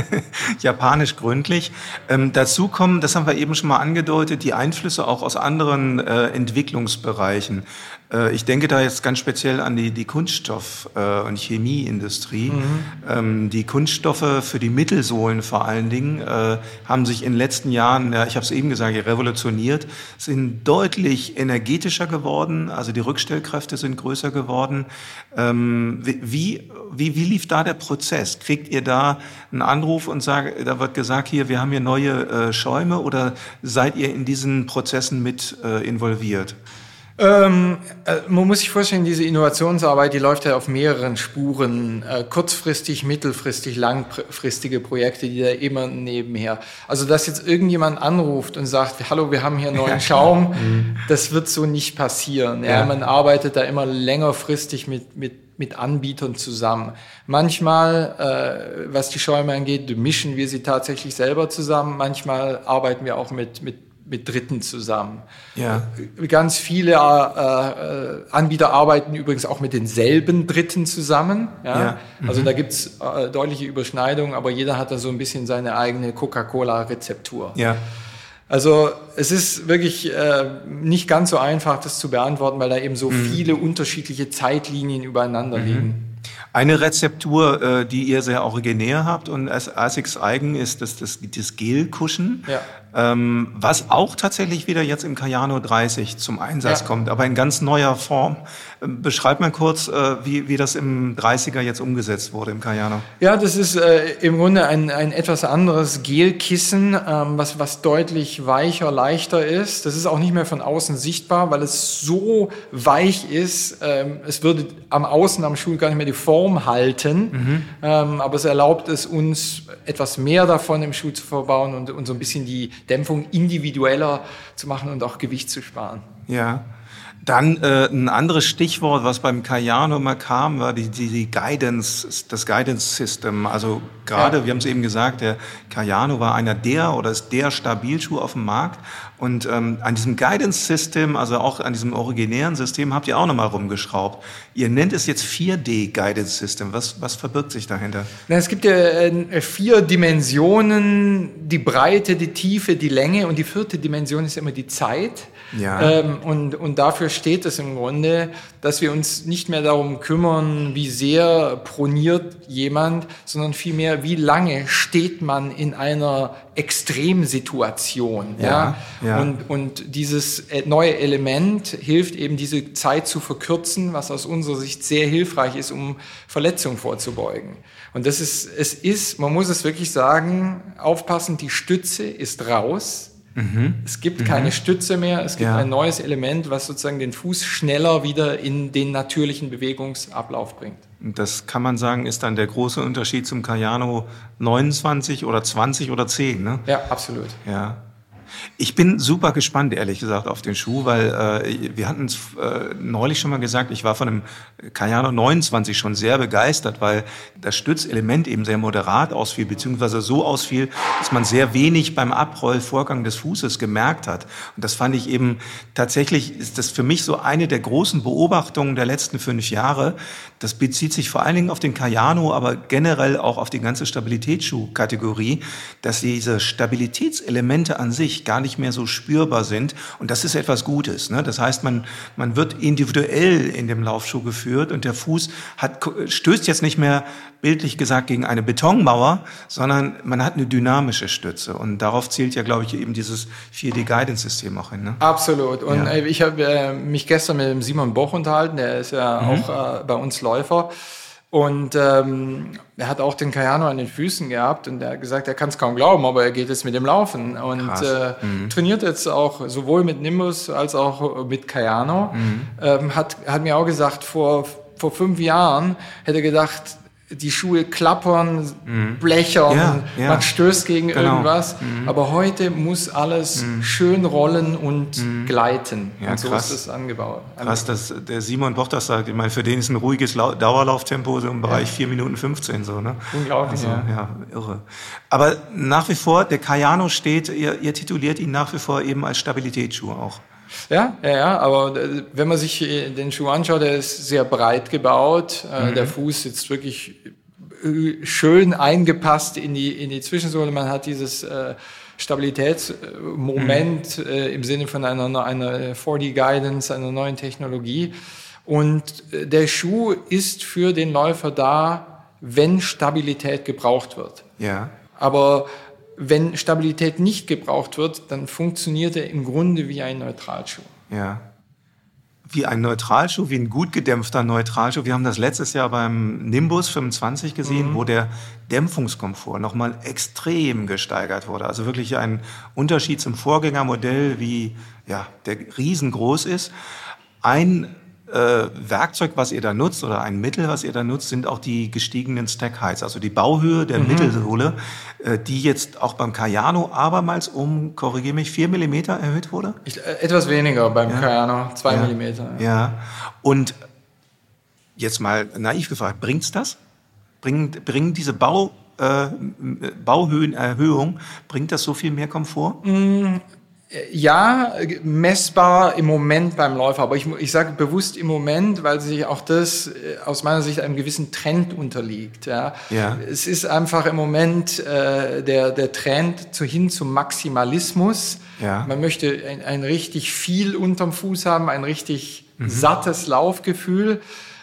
Japanisch gründlich. Ähm, dazu kommen, das haben wir eben schon mal angedeutet, die Einflüsse auch aus anderen äh, Entwicklungsbereichen. Äh, ich denke da jetzt ganz speziell an die, die Kunststoff- äh, und Chemieindustrie. Mhm. Ähm, die Kunststoffe für die Mittelsohlen vor allen Dingen äh, haben sich in den letzten Jahren, ja, ich habe es eben gesagt, revolutioniert, sind deutlich energetischer geworden, also die Rückstellkräfte sind größer geworden. Ähm, wie, wie, wie lief da der Prozess? Kriegt ihr da einen Anruf und sagt, da wird gesagt, hier, wir haben hier neue Schäume oder seid ihr in diesen Prozessen mit involviert? Ähm, äh, man muss sich vorstellen, diese Innovationsarbeit, die läuft ja auf mehreren Spuren. Äh, kurzfristig, mittelfristig, langfristige Projekte, die da immer nebenher. Also, dass jetzt irgendjemand anruft und sagt, hallo, wir haben hier einen neuen Schaum, mhm. das wird so nicht passieren. Ja. ja. man arbeitet da immer längerfristig mit, mit, mit Anbietern zusammen. Manchmal, äh, was die Schäume angeht, mischen wir sie tatsächlich selber zusammen. Manchmal arbeiten wir auch mit, mit mit Dritten zusammen. Ja. Ganz viele äh, äh, Anbieter arbeiten übrigens auch mit denselben Dritten zusammen. Ja? ja. Mhm. Also da gibt's äh, deutliche Überschneidungen, aber jeder hat da so ein bisschen seine eigene Coca-Cola-Rezeptur. Ja. Also es ist wirklich äh, nicht ganz so einfach, das zu beantworten, weil da eben so mhm. viele unterschiedliche Zeitlinien übereinander mhm. liegen. Eine Rezeptur, äh, die ihr sehr originär habt und als Asics eigen ist das, das, das Gelkuschen. Ja. Ähm, was auch tatsächlich wieder jetzt im Cayano 30 zum Einsatz ja. kommt, aber in ganz neuer Form. Ähm, beschreib mal kurz, äh, wie, wie das im 30er jetzt umgesetzt wurde im Cayano. Ja, das ist äh, im Grunde ein, ein etwas anderes Gelkissen, ähm, was, was deutlich weicher, leichter ist. Das ist auch nicht mehr von außen sichtbar, weil es so weich ist. Ähm, es würde am Außen am Schuh gar nicht mehr die Form halten, mhm. ähm, aber es erlaubt es uns, etwas mehr davon im Schuh zu verbauen und, und so ein bisschen die Dämpfung individueller zu machen und auch Gewicht zu sparen. Ja. Dann äh, ein anderes Stichwort, was beim Cayano mal kam, war die, die, die Guidance, das Guidance System. Also gerade, ja. wir haben es eben gesagt, der Cayano war einer der oder ist der Stabilschuh auf dem Markt. Und ähm, an diesem Guidance System, also auch an diesem originären System, habt ihr auch nochmal rumgeschraubt. Ihr nennt es jetzt 4D Guidance System. Was, was verbirgt sich dahinter? Na, es gibt ja äh, vier Dimensionen, die Breite, die Tiefe, die Länge und die vierte Dimension ist immer die Zeit. Ja. Ähm, und, und dafür steht es im Grunde, dass wir uns nicht mehr darum kümmern, wie sehr proniert jemand, sondern vielmehr, wie lange steht man in einer Extremsituation. Ja, ja? Ja. Und, und dieses äh, neue Element hilft eben, diese Zeit zu verkürzen, was aus unserer Sicht sehr hilfreich ist, um Verletzungen vorzubeugen. Und das ist, es ist, man muss es wirklich sagen, aufpassen, die Stütze ist raus Mhm. Es gibt mhm. keine Stütze mehr, es gibt ja. ein neues Element, was sozusagen den Fuß schneller wieder in den natürlichen Bewegungsablauf bringt. Das kann man sagen, ist dann der große Unterschied zum Cayano 29 oder 20 oder 10, ne? Ja, absolut. Ja. Ich bin super gespannt, ehrlich gesagt, auf den Schuh, weil äh, wir hatten es äh, neulich schon mal gesagt, ich war von dem Cayano 29 schon sehr begeistert, weil das Stützelement eben sehr moderat ausfiel, beziehungsweise so ausfiel, dass man sehr wenig beim Abrollvorgang des Fußes gemerkt hat. Und das fand ich eben tatsächlich, ist das für mich so eine der großen Beobachtungen der letzten fünf Jahre. Das bezieht sich vor allen Dingen auf den Cayano, aber generell auch auf die ganze Stabilitätsschuhkategorie, dass diese Stabilitätselemente an sich gar nicht mehr so spürbar sind. Und das ist etwas Gutes. Ne? Das heißt, man, man wird individuell in dem Laufschuh geführt und der Fuß hat, stößt jetzt nicht mehr bildlich gesagt gegen eine Betonmauer, sondern man hat eine dynamische Stütze. Und darauf zielt ja, glaube ich, eben dieses 4D-Guidance-System auch hin. Ne? Absolut. Und ja. ich habe äh, mich gestern mit dem Simon Boch unterhalten, der ist ja mhm. auch äh, bei uns Läufer. Und ähm, er hat auch den Cayano an den Füßen gehabt und er hat gesagt, er kann es kaum glauben, aber er geht jetzt mit dem Laufen und äh, mhm. trainiert jetzt auch sowohl mit Nimbus als auch mit Cayano. Mhm. Ähm, hat, hat mir auch gesagt, vor, vor fünf Jahren hätte er gedacht, die Schuhe klappern, mhm. blechern, ja, ja. man stößt gegen genau. irgendwas. Mhm. Aber heute muss alles mhm. schön rollen und mhm. gleiten. Ja, und so krass. ist es angebaut. Krass, dass der Simon Boch das sagt. Ich meine, für den ist ein ruhiges Dauerlauftempo so im Bereich ja. 4 Minuten 15 so. Ne? Unglaublich, also, ja. irre. Aber nach wie vor, der Cayano steht, ihr, ihr tituliert ihn nach wie vor eben als Stabilitätsschuh auch. Ja, ja, ja, aber äh, wenn man sich äh, den Schuh anschaut, der ist sehr breit gebaut. Äh, mhm. Der Fuß sitzt wirklich schön eingepasst in die, in die Zwischensohle. Man hat dieses äh, Stabilitätsmoment mhm. äh, im Sinne von einer, einer 4D Guidance, einer neuen Technologie. Und der Schuh ist für den Läufer da, wenn Stabilität gebraucht wird. Ja. Aber wenn Stabilität nicht gebraucht wird, dann funktioniert er im Grunde wie ein Neutralschuh. Ja. Wie ein Neutralschuh, wie ein gut gedämpfter Neutralschuh. Wir haben das letztes Jahr beim Nimbus 25 gesehen, mhm. wo der Dämpfungskomfort nochmal extrem gesteigert wurde. Also wirklich ein Unterschied zum Vorgängermodell, wie ja, der riesengroß ist. Ein Werkzeug, was ihr da nutzt oder ein Mittel, was ihr da nutzt, sind auch die gestiegenen Stack Heights, also die Bauhöhe der mhm. Mittelsohle, äh, die jetzt auch beim Cayano abermals um, korrigiere mich, vier Millimeter erhöht wurde? Ich, äh, etwas weniger beim ja. Cayano, zwei ja. Millimeter. Ja. ja. und jetzt mal naiv gefragt, bringt's das? Bringen, bringen diese Bau, äh, Bauhöhenerhöhung, bringt das so viel mehr Komfort? Mm, ja, messbar im Moment beim Läufer, aber ich, ich sage bewusst im Moment, weil sich auch das äh, aus meiner Sicht einem gewissen Trend unterliegt. Ja. ja. Es ist einfach im Moment äh, der, der Trend zu, hin zum Maximalismus. Ja. Man möchte ein, ein richtig viel unterm Fuß haben, ein richtig mhm. sattes Laufgefühl.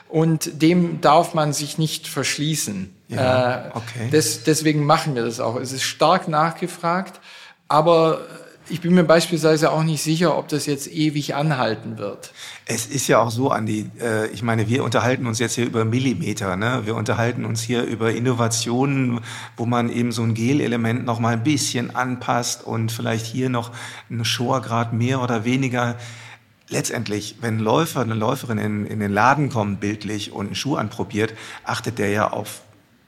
und dem darf man sich nicht verschließen. Ja, okay. Des, deswegen machen wir das auch. Es ist stark nachgefragt, aber ich bin mir beispielsweise auch nicht sicher, ob das jetzt ewig anhalten wird. Es ist ja auch so, Andi, äh, ich meine, wir unterhalten uns jetzt hier über Millimeter, ne? Wir unterhalten uns hier über Innovationen, wo man eben so ein Gel-Element noch mal ein bisschen anpasst und vielleicht hier noch einen Shore-Grad mehr oder weniger. Letztendlich, wenn Läufer, eine Läuferin in, in den Laden kommt, bildlich und einen Schuh anprobiert, achtet der ja auf,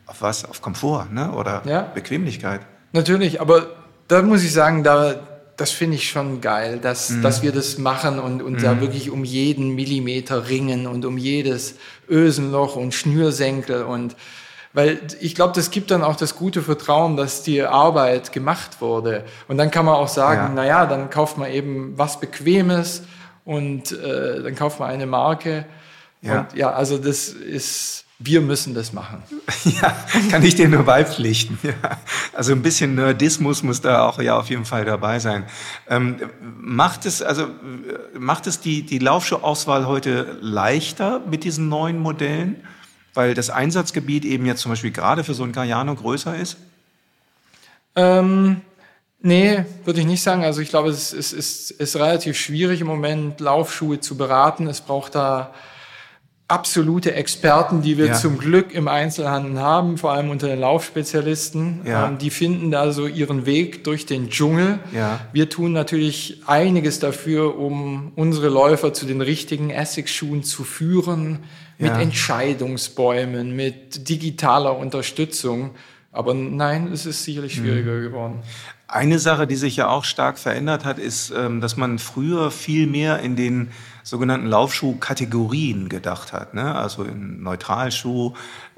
auf was? Auf Komfort, ne? Oder Ja. Bequemlichkeit. Natürlich, aber da muss ich sagen, da, das finde ich schon geil, dass, dass wir das machen und, und da wirklich um jeden Millimeter ringen und um jedes Ösenloch und Schnürsenkel und weil ich glaube, das gibt dann auch das gute Vertrauen, dass die Arbeit gemacht wurde. Und dann kann man auch sagen, Ja. na ja, dann kauft man eben was Bequemes und äh, dann kauft man eine Marke. Ja. Und ja, also das ist, wir müssen das machen. Ja, kann ich dir nur beipflichten. Ja. Also ein bisschen Nerdismus muss da auch ja auf jeden Fall dabei sein. Ähm, macht es also äh, macht es die die Laufschuhauswahl heute leichter mit diesen neuen Modellen, weil das Einsatzgebiet eben jetzt zum Beispiel gerade für so ein Cayano größer ist? Ähm, nee, würde ich nicht sagen. Also ich glaube, es ist, ist, ist relativ schwierig im Moment, Laufschuhe zu beraten. Es braucht da absolute Experten, die wir Ja. zum Glück im Einzelhandel haben, vor allem unter den Laufspezialisten. Ja. Ähm, die finden da so ihren Weg durch den Dschungel. Ja. Wir tun natürlich einiges dafür, um unsere Läufer zu den richtigen Essex-Schuhen zu führen, mit. Entscheidungsbäumen, mit digitaler Unterstützung. Aber nein, es ist sicherlich Mhm. schwieriger geworden. Eine Sache, die sich ja auch stark verändert hat, ist, ähm, dass man früher viel mehr in den sogenannten Laufschuhkategorien gedacht hat. Ne? Also in Neutralschuh,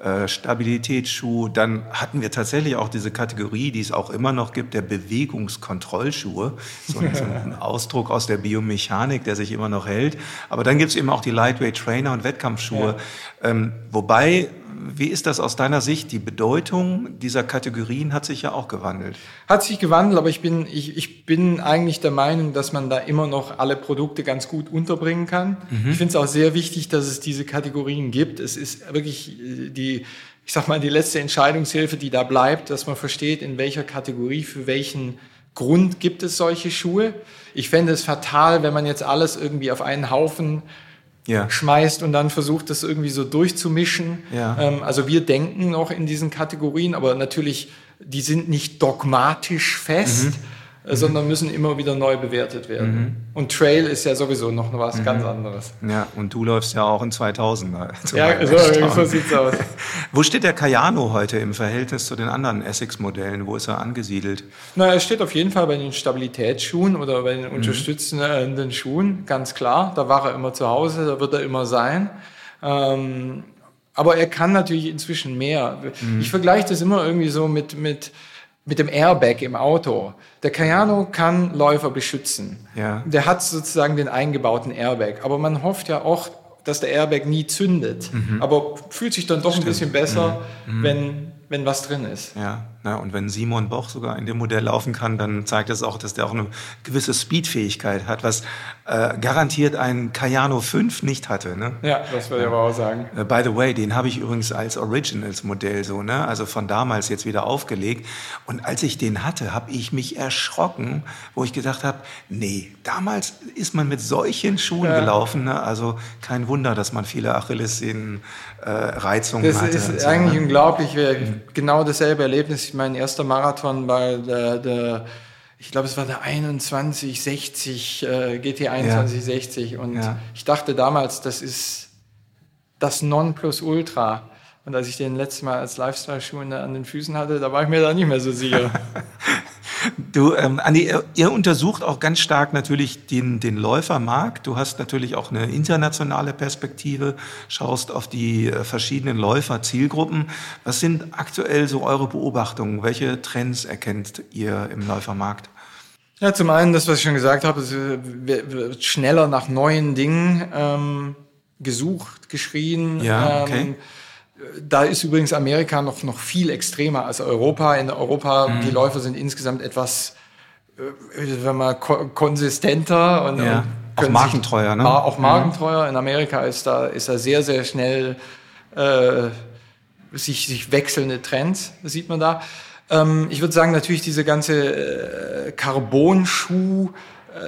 äh, Stabilitätsschuh. Dann hatten wir tatsächlich auch diese Kategorie, die es auch immer noch gibt, der Bewegungskontrollschuhe. So ein, so ein Ausdruck aus der Biomechanik, der sich immer noch hält. Aber dann gibt es eben auch die Lightweight Trainer und Wettkampfschuhe. Ähm, wobei, wie ist das aus deiner Sicht? Die Bedeutung dieser Kategorien hat sich ja auch gewandelt. Hat sich gewandelt, aber ich bin, ich, ich bin eigentlich der Meinung, dass man da immer noch alle Produkte ganz gut unterbringen kann. Ich finde es auch sehr wichtig, dass es diese Kategorien gibt. Es ist wirklich äh, die, ich sag mal, die letzte Entscheidungshilfe, die da bleibt, dass man versteht, in welcher Kategorie, für welchen Grund gibt es solche Schuhe. Ich fände es fatal, wenn man jetzt alles irgendwie auf einen Haufen Ja. schmeißt und dann versucht, das irgendwie so durchzumischen. Ja. Ähm, also wir denken noch in diesen Kategorien, aber natürlich, die sind nicht dogmatisch fest, Mhm. Äh, sondern müssen immer wieder neu bewertet werden. Und Trail ist ja sowieso noch Mhm. was ganz anderes. Ja, und du läufst ja auch in 2000er. zu Ja, so, so sieht's aus. Wo steht der Cayano heute im Verhältnis zu den anderen Essex-Modellen? Wo ist er angesiedelt? Na, er steht auf jeden Fall bei den Stabilitätsschuhen oder bei den Mhm. unterstützenden Schuhen, ganz klar. Da war er immer zu Hause, da wird er immer sein. Ähm, aber er kann natürlich inzwischen mehr. Mhm. Ich vergleiche das immer irgendwie so mit, mit, mit dem Airbag im Auto. Der Cayano kann Läufer beschützen. Ja. Der hat sozusagen den eingebauten Airbag. Aber man hofft ja auch, dass der Airbag nie zündet. Mhm. Aber fühlt sich dann doch ein bisschen besser, wenn, wenn was drin ist. Ja, na, und wenn Simon Boch sogar in dem Modell laufen kann, dann zeigt das auch, dass der auch eine gewisse Speedfähigkeit hat, was äh, garantiert ein Cayano 5 nicht hatte. Ne? Ja, das würde ich aber auch sagen. Äh, By the way, den habe ich übrigens als Originals-Modell so, ne? Also von damals jetzt wieder aufgelegt. Und als ich den hatte, habe ich mich erschrocken, wo ich gedacht habe, nee, damals ist man mit solchen Schuhen Ja. gelaufen. Ne? Also kein Wunder, dass man viele Achillessehnen äh, Reizungen Das hatte. ist und so, eigentlich ne? unglaublich. Genau dasselbe Erlebnis. Mein erster Marathon war der, der ich glaube, es war der 2160, äh, GT 2160. Und Ja. ich dachte damals, das ist das Nonplusultra. Und als ich den letztes Mal als Lifestyle-Schuh an den Füßen hatte, da war ich mir da nicht mehr so sicher. Du, ähm, Andi, ihr, untersucht auch ganz stark natürlich den, den Läufermarkt. Du hast natürlich auch eine internationale Perspektive, schaust auf die äh, verschiedenen Läuferzielgruppen. Was sind aktuell so eure Beobachtungen? Welche Trends erkennt ihr im Läufermarkt? Ja, zum einen, das, was ich schon gesagt habe, es wird wird schneller nach neuen Dingen ähm, gesucht, geschrien. Ja, okay. Ähm, da ist übrigens Amerika noch, noch viel extremer als Europa. In Europa, Mhm. die Läufer sind insgesamt etwas, äh, wenn man ko konsistenter und, Ja. und auch markentreuer, ne? Auch markentreuer. In Amerika ist da, ist da sehr, sehr schnell äh, sich, sich wechselnde Trends, das sieht man da. Ähm, ich würde sagen, natürlich diese ganze äh, Carbon-Schuh-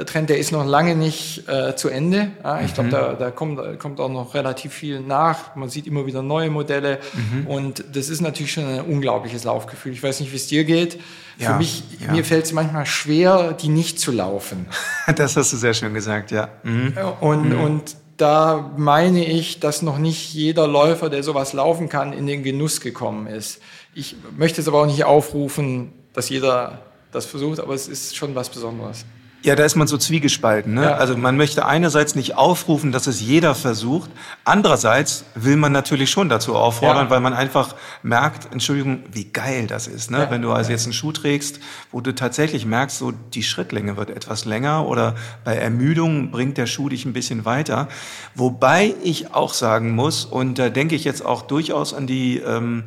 Trend, der ist noch lange nicht äh, zu Ende. Ja, ich mhm. glaube, da, da kommt, kommt auch noch relativ viel nach. Man sieht immer wieder neue Modelle mhm. und das ist natürlich schon ein unglaubliches Laufgefühl. Ich weiß nicht, wie es dir geht. Ja, Für mich, ja. mir fällt es manchmal schwer, die nicht zu laufen. das hast du sehr schön gesagt, ja. Mhm. Und, mhm. und da meine ich, dass noch nicht jeder Läufer, der sowas laufen kann, in den Genuss gekommen ist. Ich möchte es aber auch nicht aufrufen, dass jeder das versucht, aber es ist schon was Besonderes. Ja, da ist man so zwiegespalten. Ne? Ja. Also man möchte einerseits nicht aufrufen, dass es jeder versucht. Andererseits will man natürlich schon dazu auffordern, ja. weil man einfach merkt, Entschuldigung, wie geil das ist. Ne? Ja. Wenn du also jetzt einen Schuh trägst, wo du tatsächlich merkst, so die Schrittlänge wird etwas länger oder bei Ermüdung bringt der Schuh dich ein bisschen weiter. Wobei ich auch sagen muss, und da denke ich jetzt auch durchaus an die... Ähm,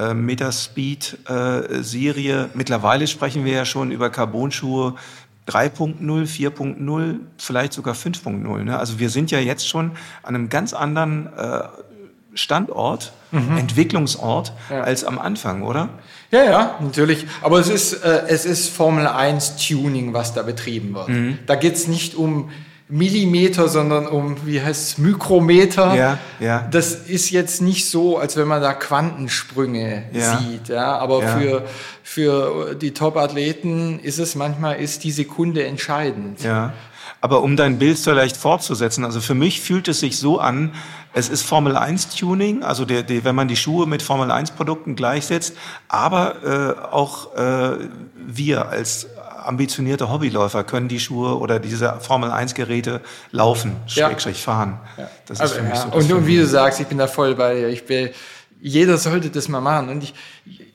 äh, Metaspeed-Serie. Äh, Mittlerweile sprechen wir ja schon über Carbonschuhe 3.0, 4.0, vielleicht sogar 5.0. Ne? Also wir sind ja jetzt schon an einem ganz anderen äh, Standort, mhm. Entwicklungsort ja. als am Anfang, oder? Ja, ja, natürlich. Aber es ist, äh, es ist Formel 1 Tuning, was da betrieben wird. Mhm. Da geht es nicht um Millimeter, sondern um, wie heißt es, Mikrometer. Ja, ja. Das ist jetzt nicht so, als wenn man da Quantensprünge ja. sieht. Ja, aber ja. für, für die Top-Athleten ist es manchmal, ist die Sekunde entscheidend. Ja. Aber um dein Bild vielleicht fortzusetzen, also für mich fühlt es sich so an, es ist Formel 1 Tuning, also der, der, wenn man die Schuhe mit Formel 1 Produkten gleichsetzt, aber äh, auch äh, wir als ambitionierte Hobbyläufer können die Schuhe oder diese Formel 1 Geräte laufen, schrägstrich ja. fahren. Ja. Das ist also, für mich ja. so. Und, und wie du sagst, ich bin da voll bei dir. Ich will, jeder sollte das mal machen. Und ich,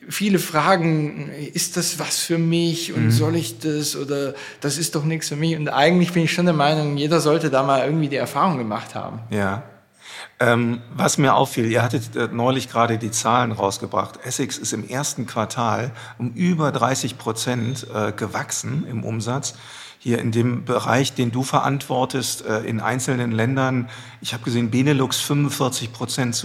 viele fragen, ist das was für mich und mhm. soll ich das oder das ist doch nichts für mich. Und eigentlich bin ich schon der Meinung, jeder sollte da mal irgendwie die Erfahrung gemacht haben. Ja. Ähm, was mir auffiel, ihr hattet äh, neulich gerade die Zahlen rausgebracht. Essex ist im ersten Quartal um über 30 Prozent äh, gewachsen im Umsatz hier in dem Bereich, den du verantwortest, äh, in einzelnen Ländern, ich habe gesehen, Benelux 45 Prozent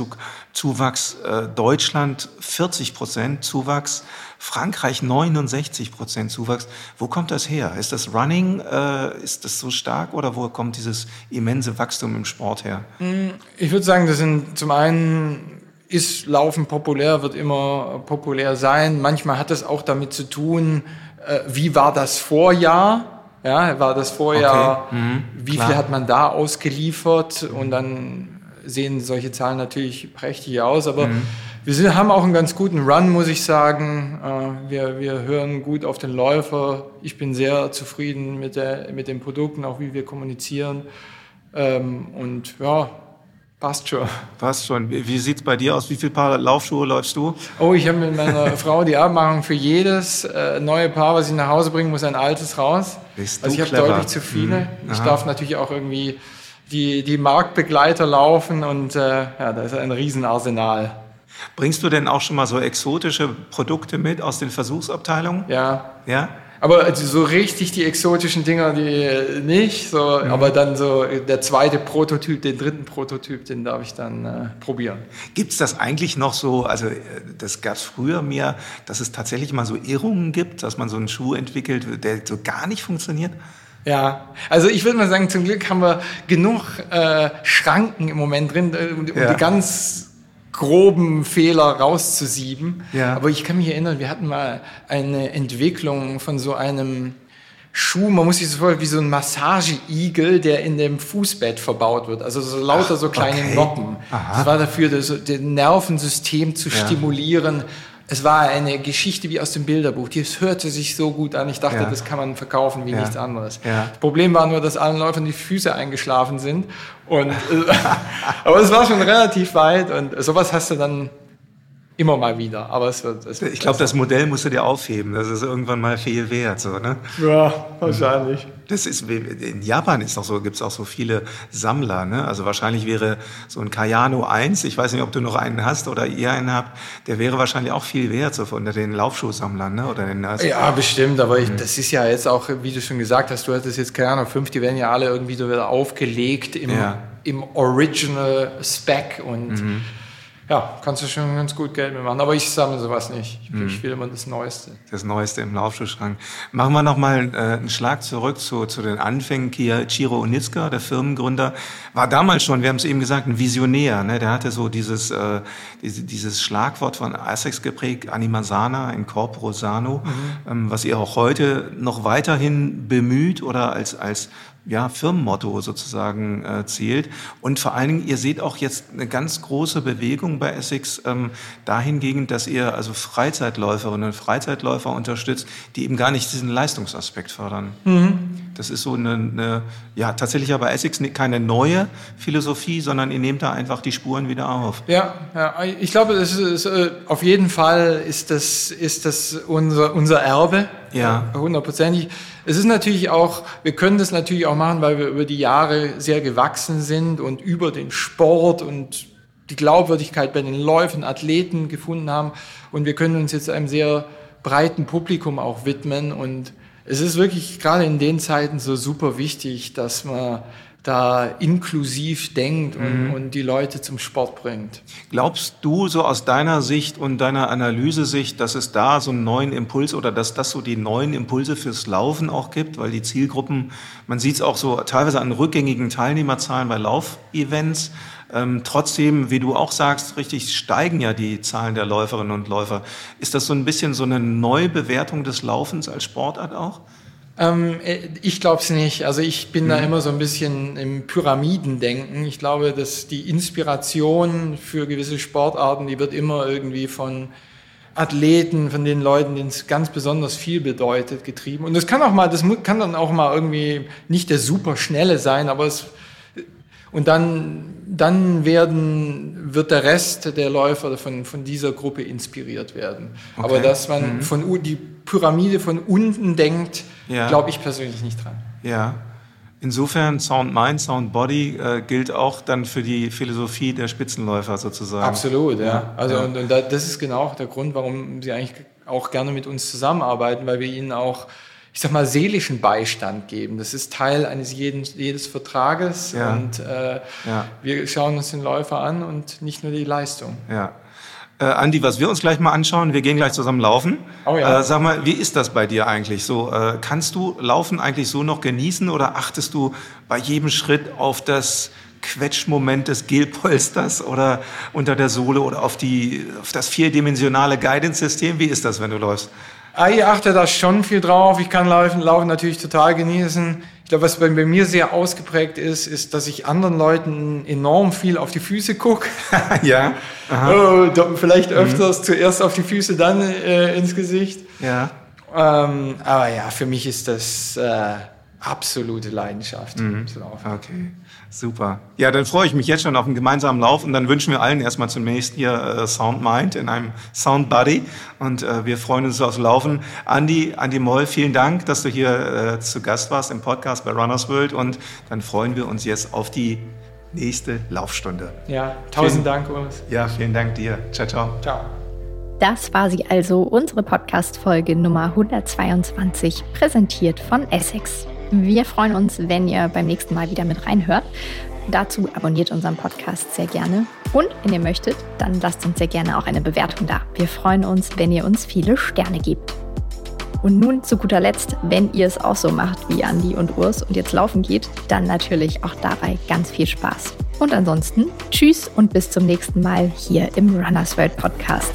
Zuwachs, äh, Deutschland 40 Prozent Zuwachs, Frankreich 69 Prozent Zuwachs. Wo kommt das her? Ist das Running, äh, ist das so stark oder wo kommt dieses immense Wachstum im Sport her? Mm, ich würde sagen, das sind zum einen ist Laufen populär, wird immer populär sein. Manchmal hat es auch damit zu tun, wie war das Vorjahr? Ja, war das Vorjahr, okay. mhm, wie klar. viel hat man da ausgeliefert? Und dann sehen solche Zahlen natürlich prächtig aus, aber mhm. wir sind, haben auch einen ganz guten Run, muss ich sagen. Äh, wir, wir hören gut auf den Läufer. Ich bin sehr zufrieden mit, der, mit den Produkten, auch wie wir kommunizieren. Ähm, und ja, Passt schon. Passt schon. Wie, wie sieht es bei dir aus? Wie viele Paar Laufschuhe läufst du? Oh, ich habe mit meiner Frau die Abmachung für jedes äh, neue Paar, was ich nach Hause bringe, muss ein altes raus. Bist also ich habe deutlich zu viele. Mhm. Ich darf natürlich auch irgendwie die, die Marktbegleiter laufen und äh, ja, da ist ein Riesenarsenal. Bringst du denn auch schon mal so exotische Produkte mit aus den Versuchsabteilungen? Ja. Ja? Aber so richtig die exotischen Dinger, die nicht. So, mhm. Aber dann so der zweite Prototyp, den dritten Prototyp, den darf ich dann äh, probieren. Gibt es das eigentlich noch so, also äh, das gab es früher mehr, dass es tatsächlich mal so Irrungen gibt, dass man so einen Schuh entwickelt, der so gar nicht funktioniert? Ja, also ich würde mal sagen, zum Glück haben wir genug äh, Schranken im Moment drin, äh, um ja. die ganz groben Fehler rauszusieben. Ja. Aber ich kann mich erinnern, wir hatten mal eine Entwicklung von so einem Schuh, man muss sich das vorstellen, wie so ein Massageigel, der in dem Fußbett verbaut wird. Also so lauter so kleine okay. Noppen. Aha. Das war dafür, das, das Nervensystem zu ja. stimulieren es war eine Geschichte wie aus dem Bilderbuch. Das hörte sich so gut an. Ich dachte, ja. das kann man verkaufen wie ja. nichts anderes. Ja. Das Problem war nur, dass allen Läufern die Füße eingeschlafen sind. Und, aber es war schon relativ weit und sowas hast du dann immer mal wieder. Aber es wird. Es wird ich glaube, das Modell musst du dir aufheben. Das ist irgendwann mal viel wert. So, ne? Ja, wahrscheinlich. Das ist, in Japan ist so, gibt es auch so viele Sammler. Ne? Also wahrscheinlich wäre so ein Kayano 1, ich weiß nicht, ob du noch einen hast oder ihr einen habt, der wäre wahrscheinlich auch viel wert so unter den Laufschuhsammlern. Ne? Oder den, also ja, bestimmt. Aber ich, mhm. das ist ja jetzt auch, wie du schon gesagt hast, du hattest jetzt Kayano 5, die werden ja alle irgendwie so wieder aufgelegt im, ja. im Original Spec und mhm ja, kannst du schon ganz gut Geld mitmachen. Aber ich sammle sowas nicht. Ich, hm. ich will immer das Neueste. Das Neueste im Laufschuhschrank. Machen wir nochmal äh, einen Schlag zurück zu, zu den Anfängen. Chiro Onitzka, der Firmengründer, war damals schon, wir haben es eben gesagt, ein Visionär. Ne? Der hatte so dieses, äh, diese, dieses Schlagwort von Essex geprägt, Anima Sana, in Corporo Sano, mhm. ähm, was ihr auch heute noch weiterhin bemüht oder als, als ja, Firmenmotto sozusagen äh, zählt. Und vor allen Dingen, ihr seht auch jetzt eine ganz große Bewegung bei Essex ähm, dahingehend, dass ihr also Freizeitläuferinnen und Freizeitläufer unterstützt, die eben gar nicht diesen Leistungsaspekt fördern. Mhm. Das ist so eine, eine, ja, tatsächlich aber Essex keine neue Philosophie, sondern ihr nehmt da einfach die Spuren wieder auf. Ja, ja ich glaube, das ist, äh, auf jeden Fall ist das, ist das unser, unser Erbe. Ja. Hundertprozentig. Es ist natürlich auch, wir können das natürlich auch machen, weil wir über die Jahre sehr gewachsen sind und über den Sport und die Glaubwürdigkeit bei den Läufen, Athleten gefunden haben. Und wir können uns jetzt einem sehr breiten Publikum auch widmen und es ist wirklich gerade in den Zeiten so super wichtig, dass man da inklusiv denkt und, mhm. und, die Leute zum Sport bringt. Glaubst du so aus deiner Sicht und deiner Analysesicht, dass es da so einen neuen Impuls oder dass das so die neuen Impulse fürs Laufen auch gibt? Weil die Zielgruppen, man sieht es auch so teilweise an rückgängigen Teilnehmerzahlen bei Laufevents, ähm, trotzdem, wie du auch sagst, richtig steigen ja die Zahlen der Läuferinnen und Läufer. Ist das so ein bisschen so eine Neubewertung des Laufens als Sportart auch? Ähm, äh, ich glaube es nicht. Also ich bin mhm. da immer so ein bisschen im Pyramidendenken. Ich glaube, dass die Inspiration für gewisse Sportarten, die wird immer irgendwie von Athleten, von den Leuten, denen es ganz besonders viel bedeutet, getrieben. Und das kann auch mal, das kann dann auch mal irgendwie nicht der super schnelle sein, aber es und dann, dann werden, wird der Rest der Läufer von, von dieser Gruppe inspiriert werden. Okay. Aber dass man mhm. von die Pyramide von unten denkt, ja. glaube ich persönlich nicht dran. Ja. Insofern Sound Mind, Sound Body äh, gilt auch dann für die Philosophie der Spitzenläufer sozusagen. Absolut, ja. ja. Also ja. Und, und das ist genau auch der Grund, warum sie eigentlich auch gerne mit uns zusammenarbeiten, weil wir ihnen auch ich sag mal, seelischen Beistand geben. Das ist Teil eines jeden, jedes Vertrages ja. und äh, ja. wir schauen uns den Läufer an und nicht nur die Leistung. Ja. Äh, Andi, was wir uns gleich mal anschauen, wir gehen gleich zusammen laufen. Oh ja. Äh, sag mal, wie ist das bei dir eigentlich so? Äh, kannst du Laufen eigentlich so noch genießen oder achtest du bei jedem Schritt auf das Quetschmoment des Gelpolsters oder unter der Sohle oder auf, die, auf das vierdimensionale Guidance-System? Wie ist das, wenn du läufst? Ah, ich achte da schon viel drauf. Ich kann Laufen, Laufen natürlich total genießen. Ich glaube, was bei, bei, mir sehr ausgeprägt ist, ist, dass ich anderen Leuten enorm viel auf die Füße gucke. ja. Oh, vielleicht öfters mhm. zuerst auf die Füße, dann äh, ins Gesicht. Ja. Ähm, aber ja, für mich ist das äh, absolute Leidenschaft mhm. zu laufen. Okay. Super. Ja, dann freue ich mich jetzt schon auf einen gemeinsamen Lauf und dann wünschen wir allen erstmal zunächst hier äh, Sound Mind in einem Sound Buddy und äh, wir freuen uns aufs Laufen. Andi, Andi Moll, vielen Dank, dass du hier äh, zu Gast warst im Podcast bei Runners World und dann freuen wir uns jetzt auf die nächste Laufstunde. Ja, tausend vielen, Dank, Urs. Ja, vielen Dank dir. Ciao, ciao. Ciao. Das war sie also, unsere Podcast-Folge Nummer 122, präsentiert von Essex. Wir freuen uns, wenn ihr beim nächsten Mal wieder mit reinhört. Dazu abonniert unseren Podcast sehr gerne. Und wenn ihr möchtet, dann lasst uns sehr gerne auch eine Bewertung da. Wir freuen uns, wenn ihr uns viele Sterne gebt. Und nun zu guter Letzt, wenn ihr es auch so macht wie Andi und Urs und jetzt laufen geht, dann natürlich auch dabei ganz viel Spaß. Und ansonsten, tschüss und bis zum nächsten Mal hier im Runners World Podcast.